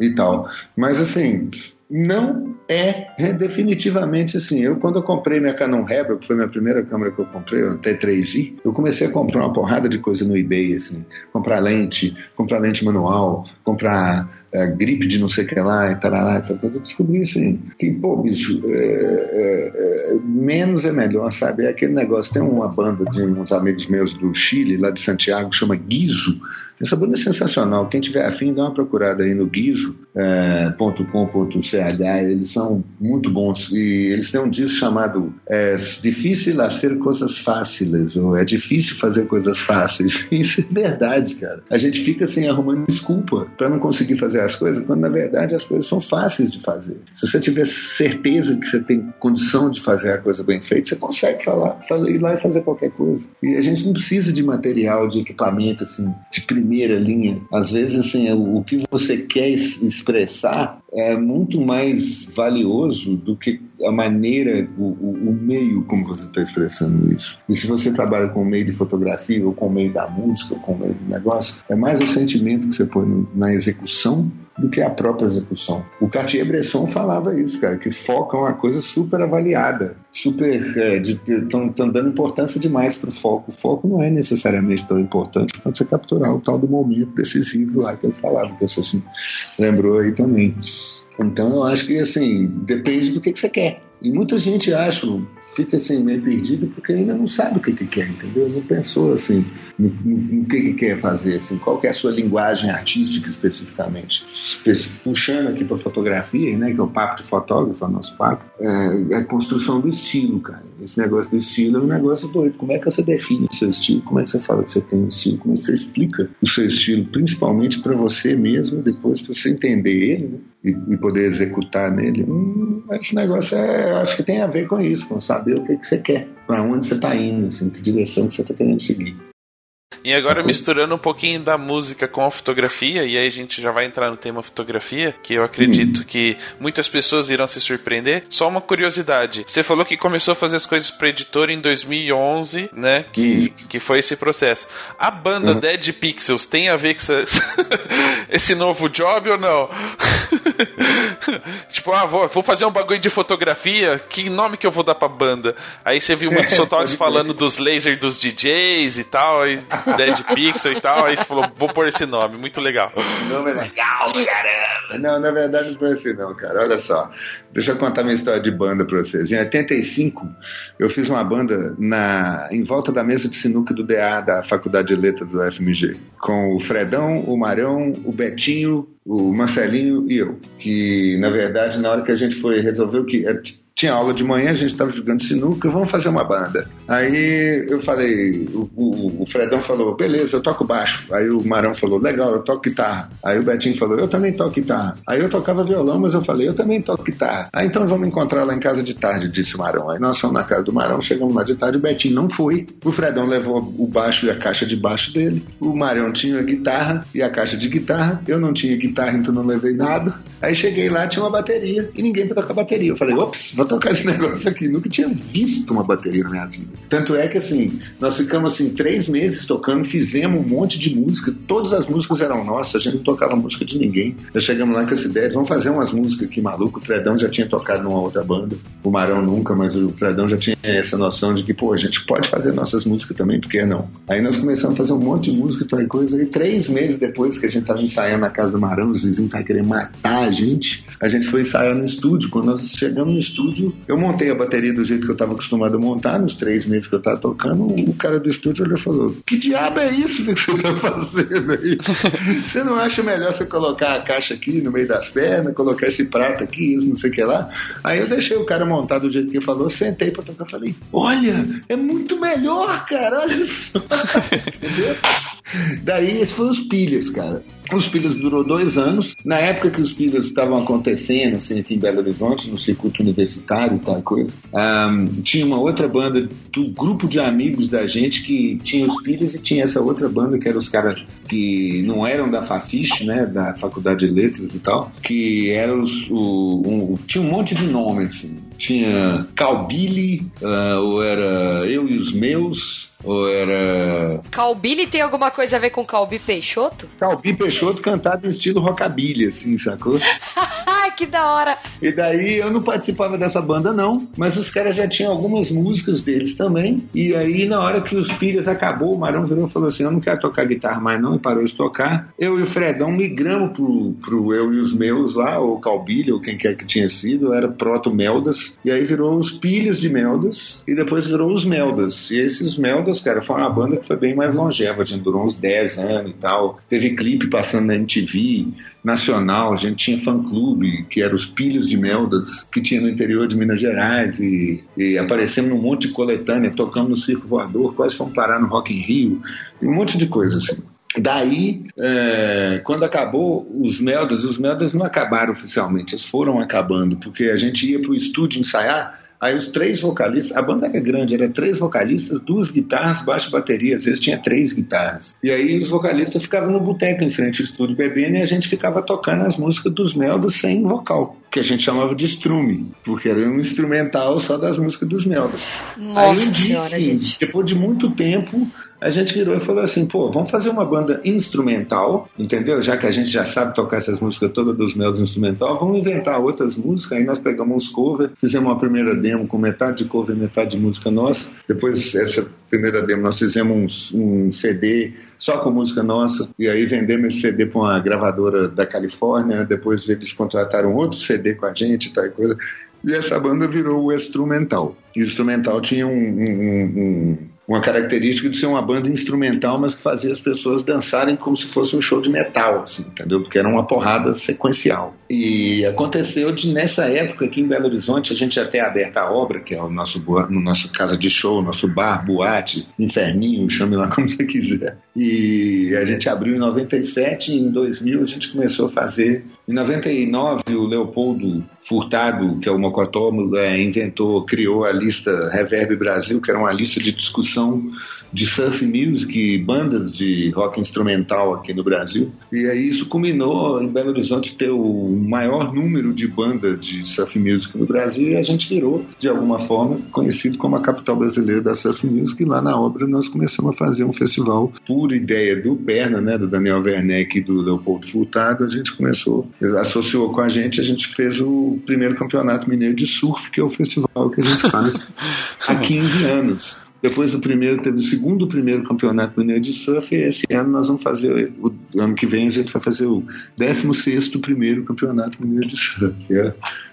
e tal. Mas assim, não é, é, definitivamente assim. Eu, quando eu comprei minha Canon Rebel, que foi minha primeira câmera que eu comprei, a T3i, eu comecei a comprar uma porrada de coisa no eBay, assim. Comprar lente, comprar lente manual, comprar é, gripe de não sei o que lá, e tarará, e eu descobri assim, que, pô, bicho, é, é, é, menos é melhor, sabe? É aquele negócio, tem uma banda de uns amigos meus do Chile, lá de Santiago, chama Guizo, essa banda é sensacional. Quem tiver afim, dá uma procurada aí no guizo.com.ch. Eles são muito bons. E eles têm um disco chamado é, Difícil Fazer Coisas Fáceis, ou É Difícil Fazer Coisas Fáceis. Isso é verdade, cara. A gente fica assim arrumando desculpa para não conseguir fazer as coisas, quando na verdade as coisas são fáceis de fazer. Se você tiver certeza que você tem condição de fazer a coisa bem feita, você consegue falar, ir lá e fazer qualquer coisa. E a gente não precisa de material, de equipamento, assim, de primeira linha. Às vezes, assim, o que você quer expressar é muito mais valioso do que a maneira, o, o, o meio como você está expressando isso. E se você trabalha com o meio de fotografia, ou com o meio da música, ou com o meio do negócio, é mais o sentimento que você põe na execução do que a própria execução. O Cartier-Bresson falava isso, cara, que foco é uma coisa super avaliada, super estão é, dando importância demais para o foco. O foco não é necessariamente tão importante quanto você capturar o tal do momento decisivo lá que ele falava, que você assim, lembrou aí também. Então eu acho que assim depende do que, que você quer. E muita gente acha, fica assim meio perdido porque ainda não sabe o que, que quer, entendeu? Não pensou assim no, no, no que, que quer fazer, assim, qual é a sua linguagem artística especificamente. Puxando aqui para fotografia, né, que é o papo de fotógrafo, é o nosso papo, é, é, a construção do estilo, cara. Esse negócio do estilo é um negócio doido. Como é que você define o seu estilo? Como é que você fala que você tem um estilo? Como é que você explica o seu estilo, principalmente para você mesmo, depois para você entender ele né? e, e, poder executar nele? Hum, esse negócio é, acho que tem a ver com isso, com saber o que, que você quer, para onde você está indo, assim, que direção que você está querendo seguir. E agora misturando um pouquinho da música com a fotografia, e aí a gente já vai entrar no tema fotografia, que eu acredito hum. que muitas pessoas irão se surpreender. Só uma curiosidade, você falou que começou a fazer as coisas para editora em 2011, né? Que, que foi esse processo. A banda uhum. Dead Pixels tem a ver com essa, esse novo job ou não? tipo, ah, vou, vou fazer um bagulho de fotografia, que nome que eu vou dar pra banda? Aí você viu muitos fotógrafos falando dos lasers dos DJs e tal, aí Dead Pixel e tal, aí você falou, vou pôr esse nome, muito legal. Nome legal, caramba. Não, na verdade não foi assim não, cara. Olha só, deixa eu contar minha história de banda pra vocês. Em 85, eu fiz uma banda na, em volta da mesa de sinuca do DA, da Faculdade de Letras do FMG, com o Fredão, o Marão, o Betinho, o Marcelinho e eu. Que, na verdade, na hora que a gente foi resolver o que tinha aula de manhã, a gente estava jogando sinuca, vamos fazer uma banda. Aí eu falei, o, o, o, Fredão falou, beleza, eu toco baixo. Aí o Marão falou, legal, eu toco guitarra. Aí o Betinho falou, eu também toco guitarra. Aí eu tocava violão, mas eu falei, eu também toco guitarra. Aí então vamos encontrar lá em casa de tarde, disse o Marão. Aí nós fomos na casa do Marão, chegamos lá de tarde, o Betinho não foi. O Fredão levou o baixo e a caixa de baixo dele. O Marão tinha a guitarra e a caixa de guitarra. Eu não tinha guitarra, então não levei nada. Aí cheguei lá, tinha uma bateria e ninguém para tocar bateria. Eu falei, ops, vou tocar esse negócio aqui. Nunca tinha visto uma bateria na minha vida. Tanto é que, assim, nós ficamos, assim, três meses tocando, fizemos um monte de música. Todas as músicas eram nossas, a gente não tocava música de ninguém. Já chegamos lá com essa ideia, vamos fazer umas músicas aqui maluco. O Fredão já tinha tocado numa outra banda, o Marão nunca, mas o Fredão já tinha essa noção de que, pô, a gente pode fazer nossas músicas também, por que não? Aí nós começamos a fazer um monte de música e tal coisa. E três meses depois que a gente tava ensaiando na casa do Marão, os vizinhos estavam querendo matar a gente, a gente foi ensaiar no estúdio. Quando nós chegamos no estúdio, eu montei a bateria do jeito que eu estava acostumado a montar, nos três meses que eu estava tocando. O cara do estúdio olhou e falou: Que diabo é isso que você está fazendo aí? Você não acha melhor você colocar a caixa aqui no meio das pernas, colocar esse prato aqui, isso, não sei o que lá? Aí eu deixei o cara montar do jeito que ele falou, sentei para tocar falei: Olha, é muito melhor, cara, olha só. Entendeu? Daí, esses foram os pilhas, cara. Os Pilhas durou dois anos. Na época que os Pilhas estavam acontecendo, assim, aqui em Belo Horizonte, no circuito universitário e tal coisa, um, tinha uma outra banda do grupo de amigos da gente que tinha os Pilhas e tinha essa outra banda que eram os caras que não eram da Fafiche, né, da Faculdade de Letras e tal, que eram os, o, um, tinha um monte de nome, assim. Tinha Calbilly, uh, ou era Eu e os Meus, ou era. Calbilly tem alguma coisa a ver com Calbi Peixoto? Calbi Peixoto cantado em estilo rockabilly, assim, sacou? que da hora! E daí eu não participava dessa banda, não, mas os caras já tinham algumas músicas deles também. E aí, na hora que os Pilhas acabou, o Marão virou e falou assim: Eu não quero tocar guitarra mais, não, e parou de tocar. Eu e o Fredão migramos pro, pro Eu e os Meus lá, ou Calbilly, ou quem quer que tinha sido, era Proto Meldas. E aí virou os Pilhas de Meldas, e depois virou os Meldas. E esses Meldas, cara, foi uma banda que foi bem mais longeva, durou uns 10 anos e tal. Teve clipe passando na MTV nacional, a gente tinha fã-clube, que era os Pilhos de Meldas, que tinha no interior de Minas Gerais, e, e aparecemos num monte de coletânea, tocamos no Circo Voador, quase fomos parar no Rock in Rio, e um monte de coisa assim. Daí, é, quando acabou os Meldas, os Meldas não acabaram oficialmente, eles foram acabando, porque a gente ia para o estúdio ensaiar, Aí os três vocalistas, a banda era grande, era três vocalistas, duas guitarras, baixo bateria, às vezes tinha três guitarras. E aí os vocalistas ficavam no boteco em frente ao estúdio bebendo e a gente ficava tocando as músicas dos Meldas sem vocal, que a gente chamava de strume, porque era um instrumental só das músicas dos. Nossa aí um dia, assim, depois de muito tempo, a gente virou e falou assim, pô, vamos fazer uma banda instrumental, entendeu? Já que a gente já sabe tocar essas músicas todas dos meus instrumental, vamos inventar outras músicas. Aí nós pegamos uns covers, fizemos uma primeira demo com metade de cover e metade de música nossa. Depois, essa primeira demo, nós fizemos um, um CD só com música nossa, e aí vendemos esse CD para uma gravadora da Califórnia, depois eles contrataram outro CD com a gente tal coisa. E essa banda virou o instrumental. E o instrumental tinha um, um, um uma característica de ser uma banda instrumental, mas que fazia as pessoas dançarem como se fosse um show de metal, assim, entendeu? Porque era uma porrada sequencial. E aconteceu de nessa época aqui em Belo Horizonte a gente já ter aberto a obra, que é o nosso no nossa casa de show, nosso bar, boate, inferninho, chame lá como você quiser. E a gente abriu em 97 e em 2000 a gente começou a fazer. Em 99 o Leopoldo Furtado, que é o Mocotó, é, inventou, criou a lista Reverb Brasil, que era uma lista de discussão de surf music, bandas de rock instrumental aqui no Brasil. E aí isso culminou em Belo Horizonte ter o maior número de bandas de surf music no Brasil e a gente virou, de alguma forma, conhecido como a capital brasileira da surf music. E lá na obra nós começamos a fazer um festival por ideia do Perna, né, do Daniel Werneck e do Leopoldo Furtado. A gente começou, associou com a gente, a gente fez o primeiro campeonato mineiro de surf, que é o festival que a gente faz há 15 anos. Depois do primeiro, teve o segundo primeiro campeonato mineiro de surf, e esse ano nós vamos fazer, o ano que vem a gente vai fazer o 16 primeiro campeonato mineiro de surf.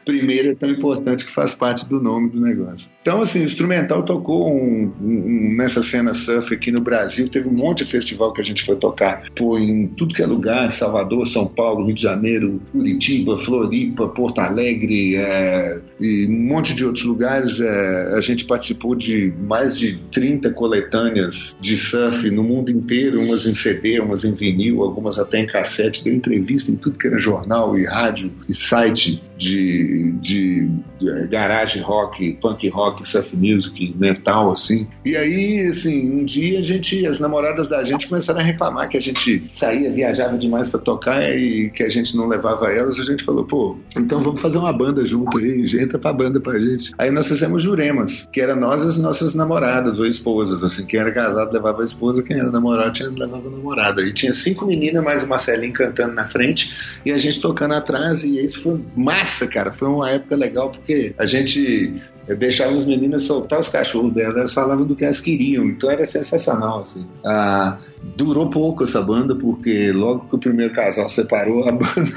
Primeiro é tão importante que faz parte do nome do negócio. Então, assim, o instrumental tocou um, um, nessa cena surf aqui no Brasil. Teve um monte de festival que a gente foi tocar pô, em tudo que é lugar: Salvador, São Paulo, Rio de Janeiro, Curitiba, Floripa, Porto Alegre é, e um monte de outros lugares. É, a gente participou de mais de 30 coletâneas de surf no mundo inteiro, umas em CD, umas em vinil, algumas até em cassete. Deu entrevista em tudo que era jornal e rádio e site de, de, de garagem rock, punk rock, surf music, metal, assim. E aí, assim, um dia a gente, as namoradas da gente começaram a reclamar que a gente saía, viajava demais para tocar e que a gente não levava elas. A gente falou, pô, então vamos fazer uma banda junto aí, entra pra banda pra gente. Aí nós fizemos Juremas, que era nós as nossas namoradas ou esposas, assim, quem era casado levava a esposa, quem era namorado tinha, levava a namorada. E tinha cinco meninas, mais o Marcelinho cantando na frente e a gente tocando atrás, e isso foi massa, cara. Foi uma época legal porque a gente deixava as meninas soltar os cachorros delas, elas falavam do que elas queriam, então era sensacional, assim. Ah, durou pouco essa banda, porque logo que o primeiro casal separou, a banda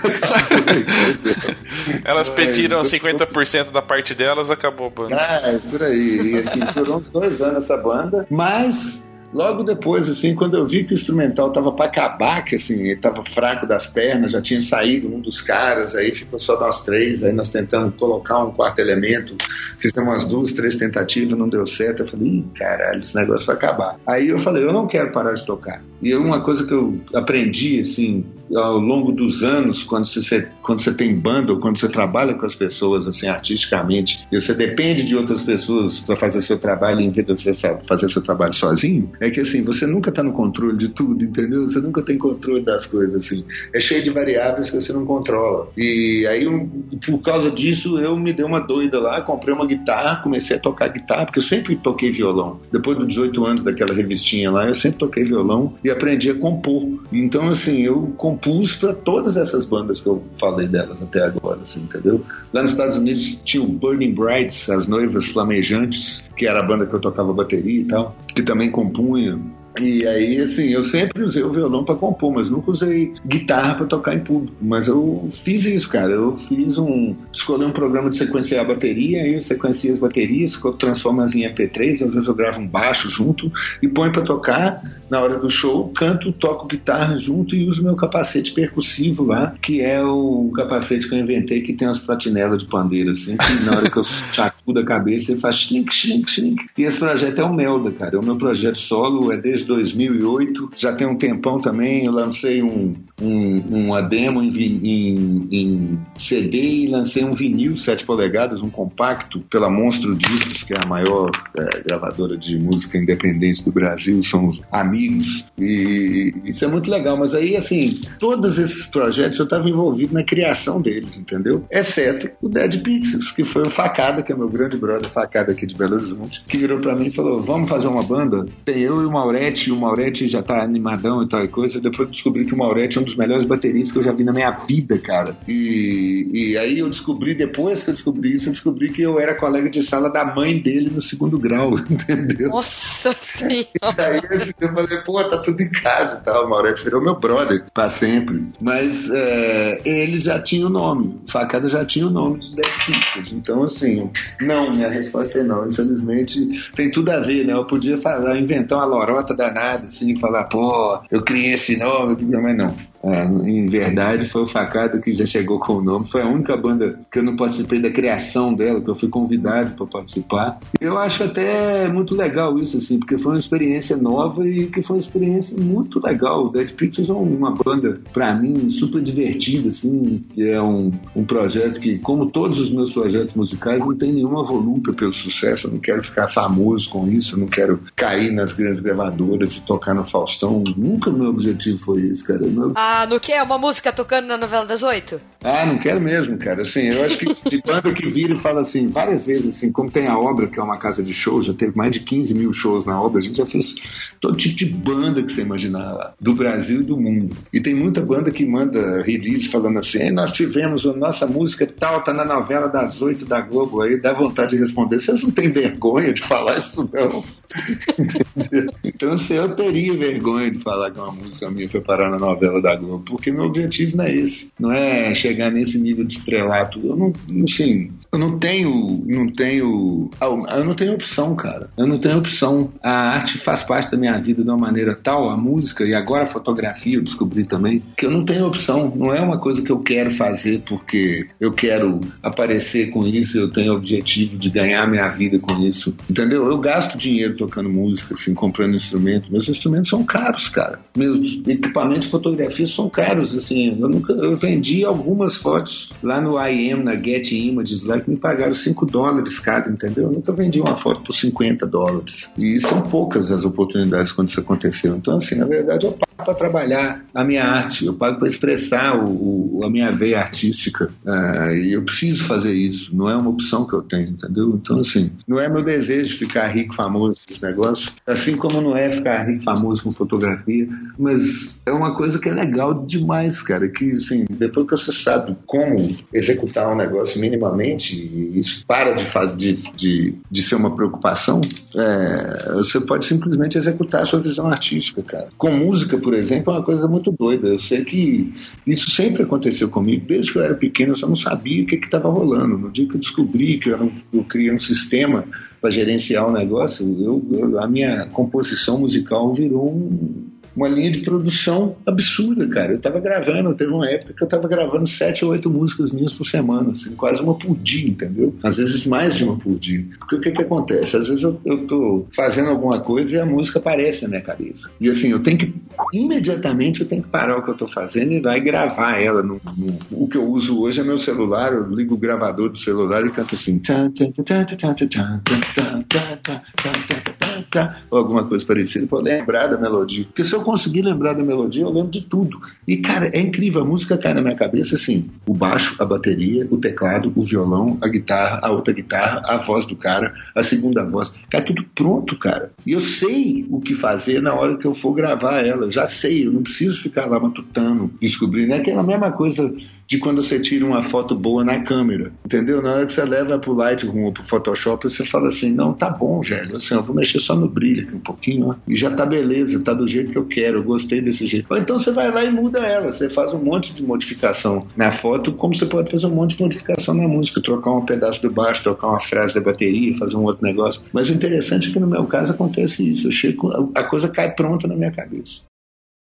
Elas pediram 50% da parte delas, acabou a banda. Ah, é por aí. E assim, durou uns dois anos essa banda, mas Logo depois, assim, quando eu vi que o instrumental tava para acabar, que assim, ele tava fraco das pernas, já tinha saído um dos caras, aí ficou só nós três, aí nós tentamos colocar um quarto elemento, fizemos umas duas, três tentativas, não deu certo. Eu falei, caralho, esse negócio vai acabar. Aí eu falei, eu não quero parar de tocar. E uma coisa que eu aprendi, assim, ao longo dos anos, quando você, quando você tem banda ou quando você trabalha com as pessoas, assim, artisticamente, e você depende de outras pessoas para fazer seu trabalho em vez de você fazer seu trabalho sozinho, é que, assim, você nunca está no controle de tudo, entendeu? Você nunca tem controle das coisas, assim. É cheio de variáveis que você não controla. E aí, por causa disso, eu me dei uma doida lá, comprei uma guitarra, comecei a tocar guitarra, porque eu sempre toquei violão. Depois dos 18 anos daquela revistinha lá, eu sempre toquei violão e aprendi a compor. Então, assim, eu compus para todas essas bandas que eu falei delas até agora, assim, entendeu? Lá nos Estados Unidos tinha o Burning Brights, as Noivas Flamejantes, que era a banda que eu tocava bateria e tal, que também compunha e aí, assim, eu sempre usei o violão para compor, mas nunca usei guitarra para tocar em público. Mas eu fiz isso, cara. Eu fiz um. Escolhi um programa de sequenciar a bateria, aí eu sequencio as baterias, transformo as em MP3, às vezes eu gravo um baixo junto e ponho para tocar na hora do show, canto, toco guitarra junto e uso meu capacete percussivo lá, que é o capacete que eu inventei que tem umas platinelas de pandeiro, assim, que na hora que eu sacudo a cabeça ele faz shlink, shlink, shlink. E esse projeto é o Melda, cara. É o meu projeto solo, é desde 2008, já tem um tempão também. Eu lancei um, um, uma demo em, em, em, CD e lancei um vinil 7 polegadas, um compacto, pela Monstro Discos, que é a maior é, gravadora de música independente do Brasil, são os amigos. E isso é muito legal. Mas aí, assim, todos esses projetos eu estava envolvido na criação deles, entendeu? Exceto o Dead Pixels, que foi o Facada, que é meu grande brother, Facada aqui de Belo Horizonte, que virou para mim e falou: Vamos fazer uma banda? Tem eu e o Maurete, e o Maurete já tá animadão e tal e coisa. Depois descobri que o Maurete é um dos melhores bateristas que eu já vi na minha vida, cara. E, e aí eu descobri, depois que eu descobri isso, eu descobri que eu era colega de sala da mãe dele no segundo grau, entendeu? Nossa Senhora! aí assim, eu falei, pô, tá tudo em casa e tal. O Maurete virou meu brother pra sempre. Mas é, ele já tinha o nome. Facada já tinha o nome dos Dead Pixels. Então, assim, não, minha resposta é não. Infelizmente, tem tudo a ver, né? Eu podia falar, inventar uma lorota danada, assim, falar, pô, eu criei esse nome, mas não. É, em verdade, foi o Facada que já chegou com o nome. Foi a única banda que eu não participei da criação dela, que eu fui convidado para participar. Eu acho até muito legal isso, assim, porque foi uma experiência nova e que foi uma experiência muito legal. O Dead Pixels é uma banda, para mim, super divertida, assim, que é um, um projeto que, como todos os meus projetos musicais, não tem nenhuma volúpia pelo sucesso. Eu não quero ficar famoso com isso, eu não quero cair nas grandes gravadoras e tocar no Faustão. Nunca meu objetivo foi esse, cara. Meu... Ah, no que? Uma música tocando na novela das oito? Ah, não quero mesmo, cara. Assim, eu acho que de banda que vira e fala assim, várias vezes, assim, como tem a obra, que é uma casa de shows, já teve mais de 15 mil shows na obra, a gente já fez todo tipo de banda que você imaginar lá, do Brasil e do mundo. E tem muita banda que manda release falando assim: nós tivemos a nossa música tal, tá na novela das oito da Globo aí, dá vontade de responder. Vocês não têm vergonha de falar isso, não? então, assim, eu teria vergonha de falar que uma música minha foi parar na novela da porque meu objetivo não é esse, não é chegar nesse nível de estrelato. Eu não, assim, eu não tenho, não tenho, eu não tenho opção, cara. Eu não tenho opção. A arte faz parte da minha vida de uma maneira tal, a música e agora a fotografia eu descobri também, que eu não tenho opção. Não é uma coisa que eu quero fazer porque eu quero aparecer com isso, eu tenho o objetivo de ganhar minha vida com isso. Entendeu? Eu gasto dinheiro tocando música, assim, comprando instrumentos. Meus instrumentos são caros, cara. Meus equipamentos de fotografia são caros, assim. Eu nunca, eu vendi algumas fotos lá no IM, na Get Images, lá que me pagaram 5 dólares cada, entendeu? Eu nunca vendi uma foto por 50 dólares. E são poucas as oportunidades quando isso aconteceu. Então, assim, na verdade, eu pago para trabalhar a minha arte, eu pago para expressar o, o, a minha veia artística. Uh, e eu preciso fazer isso. Não é uma opção que eu tenho, entendeu? Então, assim, não é meu desejo de ficar rico, famoso, esse negócio. Assim como não é ficar rico, famoso com fotografia, mas é uma coisa que é legal demais, cara. Que, assim, depois que você sabe como executar um negócio minimamente, isso para de, fazer, de, de, de ser uma preocupação, é, você pode simplesmente executar a sua visão artística, cara. Com música, por exemplo, é uma coisa muito doida. Eu sei que isso sempre aconteceu comigo. Desde que eu era pequeno, eu só não sabia o que estava rolando. No dia que eu descobri que eu, eu criei um sistema para gerenciar o negócio, eu, eu, a minha composição musical virou um, uma linha de produção absurda, cara. Eu tava gravando, teve uma época que eu tava gravando sete ou oito músicas minhas por semana, assim, quase uma por dia, entendeu? Às vezes mais de uma por dia. Porque o que que acontece? Às vezes eu, eu tô fazendo alguma coisa e a música aparece na minha cabeça. E assim, eu tenho que, imediatamente, eu tenho que parar o que eu tô fazendo e lá e gravar ela. No, no, o que eu uso hoje é meu celular, eu ligo o gravador do celular e canto assim ou alguma coisa parecida para lembrar da melodia. Porque se eu conseguir lembrar da melodia, eu lembro de tudo. E, cara, é incrível. A música cai na minha cabeça assim: o baixo, a bateria, o teclado, o violão, a guitarra, a outra guitarra, a voz do cara, a segunda voz. Cai tudo pronto, cara. E eu sei o que fazer na hora que eu for gravar ela. Já sei, eu não preciso ficar lá matutando, descobrindo. É aquela mesma coisa de quando você tira uma foto boa na câmera, entendeu? Na hora que você leva pro Lightroom ou pro Photoshop, você fala assim, não, tá bom, velho, assim, eu vou mexer só no brilho aqui um pouquinho, ó, e já tá beleza, tá do jeito que eu quero, eu gostei desse jeito. Ou então você vai lá e muda ela, você faz um monte de modificação na foto, como você pode fazer um monte de modificação na música, trocar um pedaço do baixo, trocar uma frase da bateria, fazer um outro negócio. Mas o interessante é que no meu caso acontece isso, eu chego, a coisa cai pronta na minha cabeça.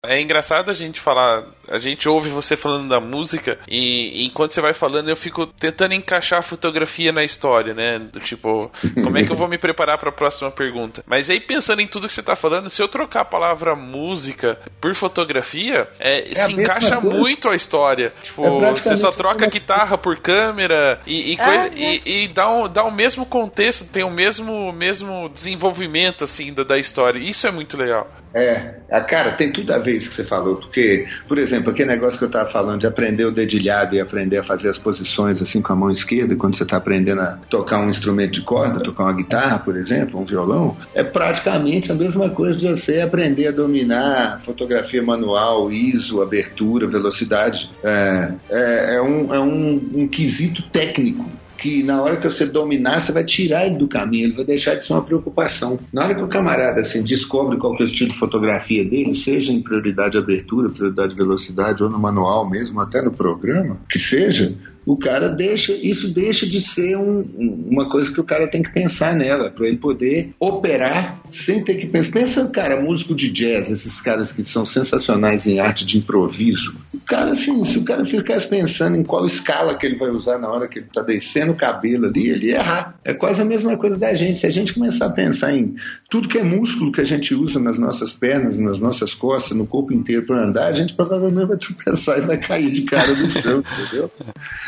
É engraçado a gente falar, a gente ouve você falando da música e, e, enquanto você vai falando eu fico tentando encaixar a fotografia na história, né? Do tipo, como é que eu vou me preparar para a próxima pergunta? Mas aí pensando em tudo que você tá falando, se eu trocar a palavra música por fotografia, é, é se encaixa coisa. muito a história. Tipo, é você só troca guitarra por câmera e, e, ah, e, dá, um, dá o mesmo contexto, tem o mesmo, mesmo desenvolvimento assim da, da história. Isso é muito legal. É, a cara, tem tudo a ver isso que você falou, porque, por exemplo, aquele negócio que eu estava falando de aprender o dedilhado e aprender a fazer as posições assim com a mão esquerda, quando você está aprendendo a tocar um instrumento de corda, tocar uma guitarra, por exemplo, um violão, é praticamente a mesma coisa de você aprender a dominar fotografia manual, ISO, abertura, velocidade. É, é, é um, é um, um quesito técnico que na hora que você dominar, você vai tirar ele do caminho, ele vai deixar de ser uma preocupação. Na hora que o camarada assim, descobre qual que é o estilo de fotografia dele, seja em prioridade de abertura, prioridade de velocidade, ou no manual mesmo, até no programa, que seja, o cara deixa, isso deixa de ser um, uma coisa que o cara tem que pensar nela, para ele poder operar sem ter que pensar. Pensa, cara, músico de jazz, esses caras que são sensacionais em arte de improviso. O cara, assim, se o cara ficasse pensando em qual escala que ele vai usar na hora que ele tá descendo o cabelo ali, ele ia errar. É quase a mesma coisa da gente. Se a gente começar a pensar em tudo que é músculo que a gente usa nas nossas pernas, nas nossas costas, no corpo inteiro para andar, a gente provavelmente vai tropeçar e vai cair de cara no chão, entendeu?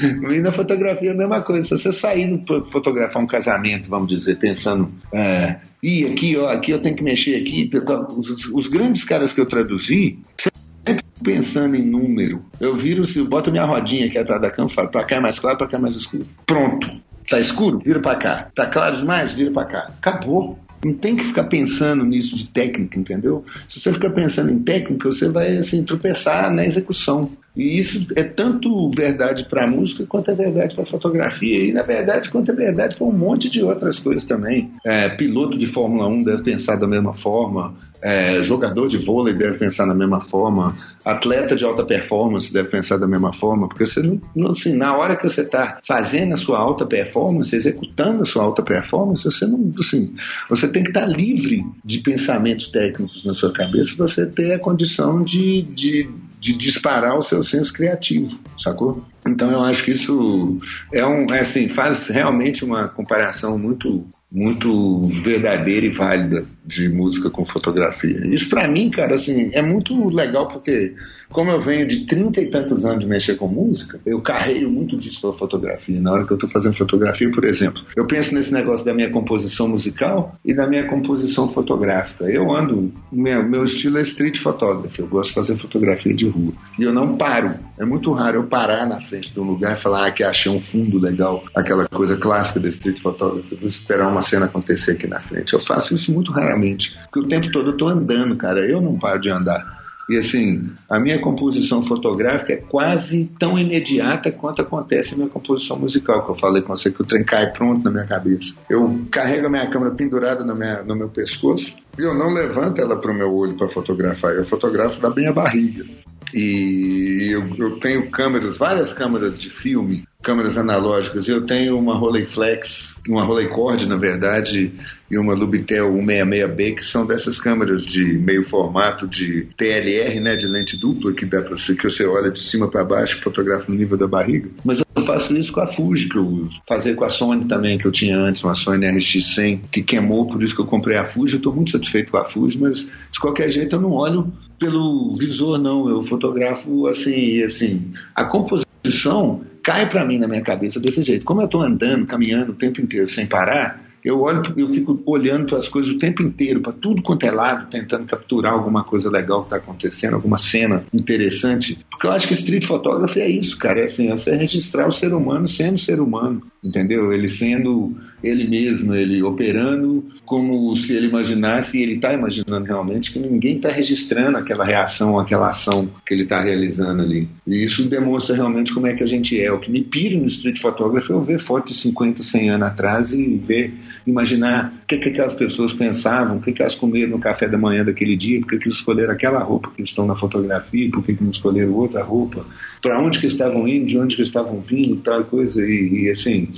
E na fotografia é a mesma coisa. Se você sair para fotografar um casamento, vamos dizer, pensando, é, e aqui, ó, aqui eu tenho que mexer aqui. Os, os grandes caras que eu traduzi, sempre pensando em número. Eu viro, se eu boto minha rodinha aqui atrás da cama, falo, para cá é mais claro, para cá é mais escuro. Pronto. Tá escuro? Vira para cá. Tá claro demais? Vira para cá. Acabou. Não tem que ficar pensando nisso de técnica, entendeu? Se você ficar pensando em técnica, você vai assim, tropeçar na execução. E isso é tanto verdade para a música quanto é verdade para a fotografia. E, na verdade, quanto é verdade para um monte de outras coisas também. É, piloto de Fórmula 1 deve pensar da mesma forma. É, jogador de vôlei deve pensar da mesma forma, atleta de alta performance deve pensar da mesma forma, porque você não, assim, na hora que você está fazendo a sua alta performance, executando a sua alta performance, você não, assim, você tem que estar tá livre de pensamentos técnicos na sua cabeça para você ter a condição de, de de disparar o seu senso criativo, sacou? Então eu acho que isso é um, é assim, faz realmente uma comparação muito muito verdadeira e válida de música com fotografia. Isso para mim, cara, assim, é muito legal porque como eu venho de trinta e tantos anos de mexer com música, eu carreio muito disso para fotografia. Na hora que eu estou fazendo fotografia, por exemplo, eu penso nesse negócio da minha composição musical e da minha composição fotográfica. Eu ando, meu, meu estilo é street photography, eu gosto de fazer fotografia de rua. E eu não paro. É muito raro eu parar na frente de um lugar e falar ah, que achei um fundo legal, aquela coisa clássica da street photography, vou esperar uma cena acontecer aqui na frente. Eu faço isso muito raramente, porque o tempo todo eu estou andando, cara. Eu não paro de andar. E assim, a minha composição fotográfica é quase tão imediata quanto acontece a minha composição musical, que eu falei com você que o trem cai pronto na minha cabeça. Eu carrego a minha câmera pendurada no, minha, no meu pescoço e eu não levanto ela para o meu olho para fotografar, eu fotografo da minha barriga. E eu, eu, tenho câmeras, várias câmeras de filme, câmeras analógicas. Eu tenho uma Rolleiflex, uma Rolleicord, na verdade, e uma Lubitel 166B, que são dessas câmeras de meio formato de TLR, né, de lente dupla, que dá para você que você olha de cima para baixo e fotografa no nível da barriga. Mas eu faço isso com a Fuji que eu uso. Fazer com a Sony também que eu tinha antes, uma Sony RX100 que queimou, por isso que eu comprei a Fuji. Eu estou muito satisfeito com a Fuji, mas de qualquer jeito eu não olho pelo visor não, eu fotografo assim, assim, a composição cai para mim na minha cabeça desse jeito. Como eu estou andando, caminhando o tempo inteiro sem parar, eu olho, eu fico olhando para as coisas o tempo inteiro, para tudo quanto é lado, tentando capturar alguma coisa legal que está acontecendo, alguma cena interessante. Porque eu acho que street photography é isso, cara. É assim, é registrar o ser humano sendo ser humano, entendeu? Ele sendo ele mesmo, ele operando como se ele imaginasse, e ele está imaginando realmente que ninguém está registrando aquela reação, aquela ação que ele está realizando ali. E isso demonstra realmente como é que a gente é. O que me pira no street photography é eu ver fotos de 50, 100 anos atrás e ver imaginar o que, que aquelas pessoas pensavam, o que, que elas comeram no café da manhã daquele dia, por que, que eles escolheram aquela roupa que estão na fotografia, por que, que não escolheram outra roupa, para onde que estavam indo, de onde que estavam vindo, tal coisa, e, e assim,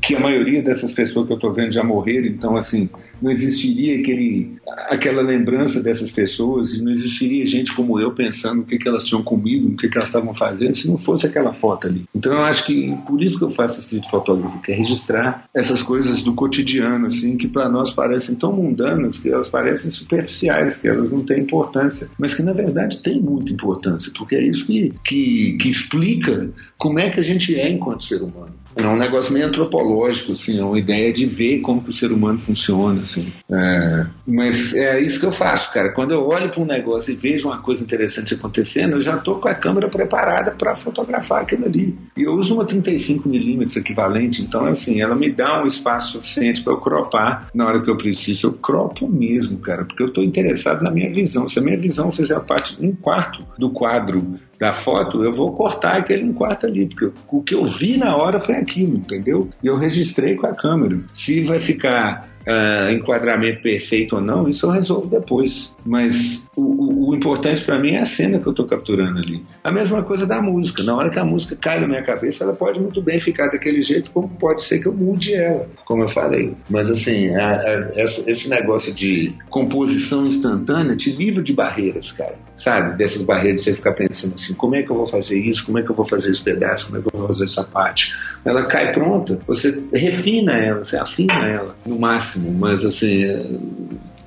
que a maioria dessas pessoas que eu estou vendo já morreram, então assim, não existiria aquele, aquela lembrança dessas pessoas, não existiria gente como eu pensando o que, que elas tinham comido, o que, que elas estavam fazendo, se não fosse aquela foto ali. Então eu acho que por isso que eu faço street photography, que é registrar essas coisas do cotidiano, assim, que para nós parecem tão mundanas, que elas parecem superficiais, que elas não têm importância, mas que na verdade têm muita importância, porque é isso que, que, que explica como é que a gente é enquanto ser humano. É um negócio meio antropológico, assim, é uma ideia de ver como que o ser humano funciona, assim. É, mas é isso que eu faço, cara. Quando eu olho para um negócio e vejo uma coisa interessante acontecendo, eu já estou com a câmera preparada para fotografar aquilo ali. E eu uso uma 35mm equivalente, então, assim, ela me dá um espaço suficiente para eu cropar na hora que eu preciso. Eu cropo mesmo, cara, porque eu estou interessado na minha visão. Se a minha visão fizer parte de um quarto do quadro da foto, eu vou cortar aquele um quarto ali, porque o que eu vi na hora foi aquilo, entendeu? E eu registrei com a câmera. Se vai ficar uh, enquadramento perfeito ou não, isso eu resolvo depois. Mas o, o, o importante para mim é a cena que eu estou capturando ali. A mesma coisa da música. Na hora que a música cai na minha cabeça, ela pode muito bem ficar daquele jeito, como pode ser que eu mude ela, como eu falei. Mas assim, a, a, esse negócio de composição instantânea te livra de barreiras, cara. Sabe? Dessas barreiras você ficar pensando assim, como é que eu vou fazer isso? Como é que eu vou fazer esse pedaço? Como é que eu vou fazer essa parte? Ela cai pronta, você refina ela, você afina ela no máximo, mas assim,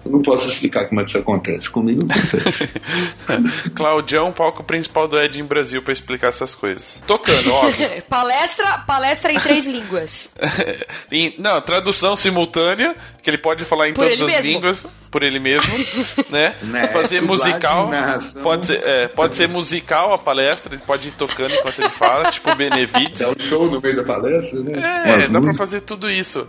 eu não posso explicar como é que isso acontece. Comigo não acontece. Claudião, palco principal do Ed em Brasil para explicar essas coisas. Tocando, óbvio. palestra, palestra em três línguas. em, não, tradução simultânea, que ele pode falar em por todas as mesmo. línguas, por ele mesmo, né? né? Fazer musical. Pode ser, é, pode ser musical a palestra, ele pode ir tocando enquanto ele fala, tipo Benevides. Dá um show no meio da palestra, né? É, dá para fazer tudo isso.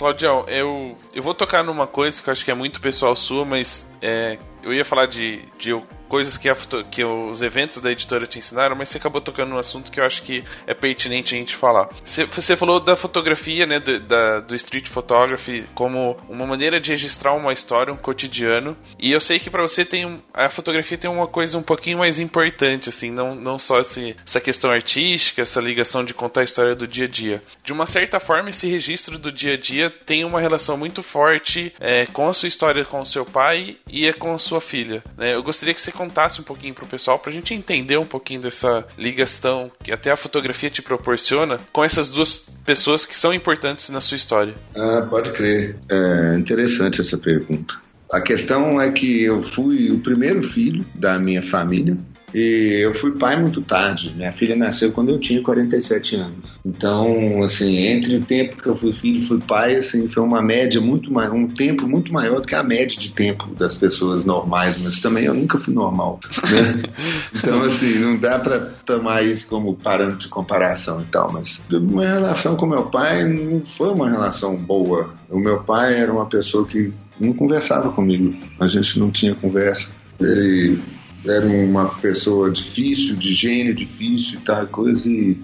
Claudião, eu, eu vou tocar numa coisa que eu acho que é muito pessoal sua, mas é, eu ia falar de, de coisas que, a, que os eventos da editora te ensinaram, mas você acabou tocando num assunto que eu acho que é pertinente a gente falar. Você, você falou da fotografia, né, do, da, do street photography como uma maneira de registrar uma história, um cotidiano, e eu sei que para você tem a fotografia tem uma coisa um pouquinho mais importante, assim, não, não só esse, essa questão artística, essa ligação de contar a história do dia a dia. De uma certa forma, esse registro do dia a dia tem uma relação muito forte é, com a sua história com o seu pai e é com a sua filha. Né? Eu gostaria que você contasse um pouquinho pro pessoal pra gente entender um pouquinho dessa ligação que até a fotografia te proporciona com essas duas pessoas que são importantes na sua história. Ah, pode crer. É interessante essa pergunta. A questão é que eu fui o primeiro filho da minha família. E eu fui pai muito tarde. Minha filha nasceu quando eu tinha 47 anos. Então, assim, entre o tempo que eu fui filho e fui pai, assim, foi uma média muito maior, um tempo muito maior do que a média de tempo das pessoas normais. Mas também eu nunca fui normal, né? então, assim, não dá para tomar isso como parâmetro de comparação e tal. Mas minha relação com meu pai não foi uma relação boa. O meu pai era uma pessoa que não conversava comigo. A gente não tinha conversa. Ele era uma pessoa difícil, de gênio difícil e tal coisa. E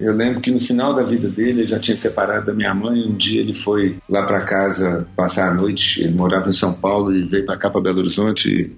eu lembro que no final da vida dele, ele já tinha separado da minha mãe. Um dia ele foi lá para casa passar a noite. Ele morava em São Paulo e veio para cá, para Belo Horizonte,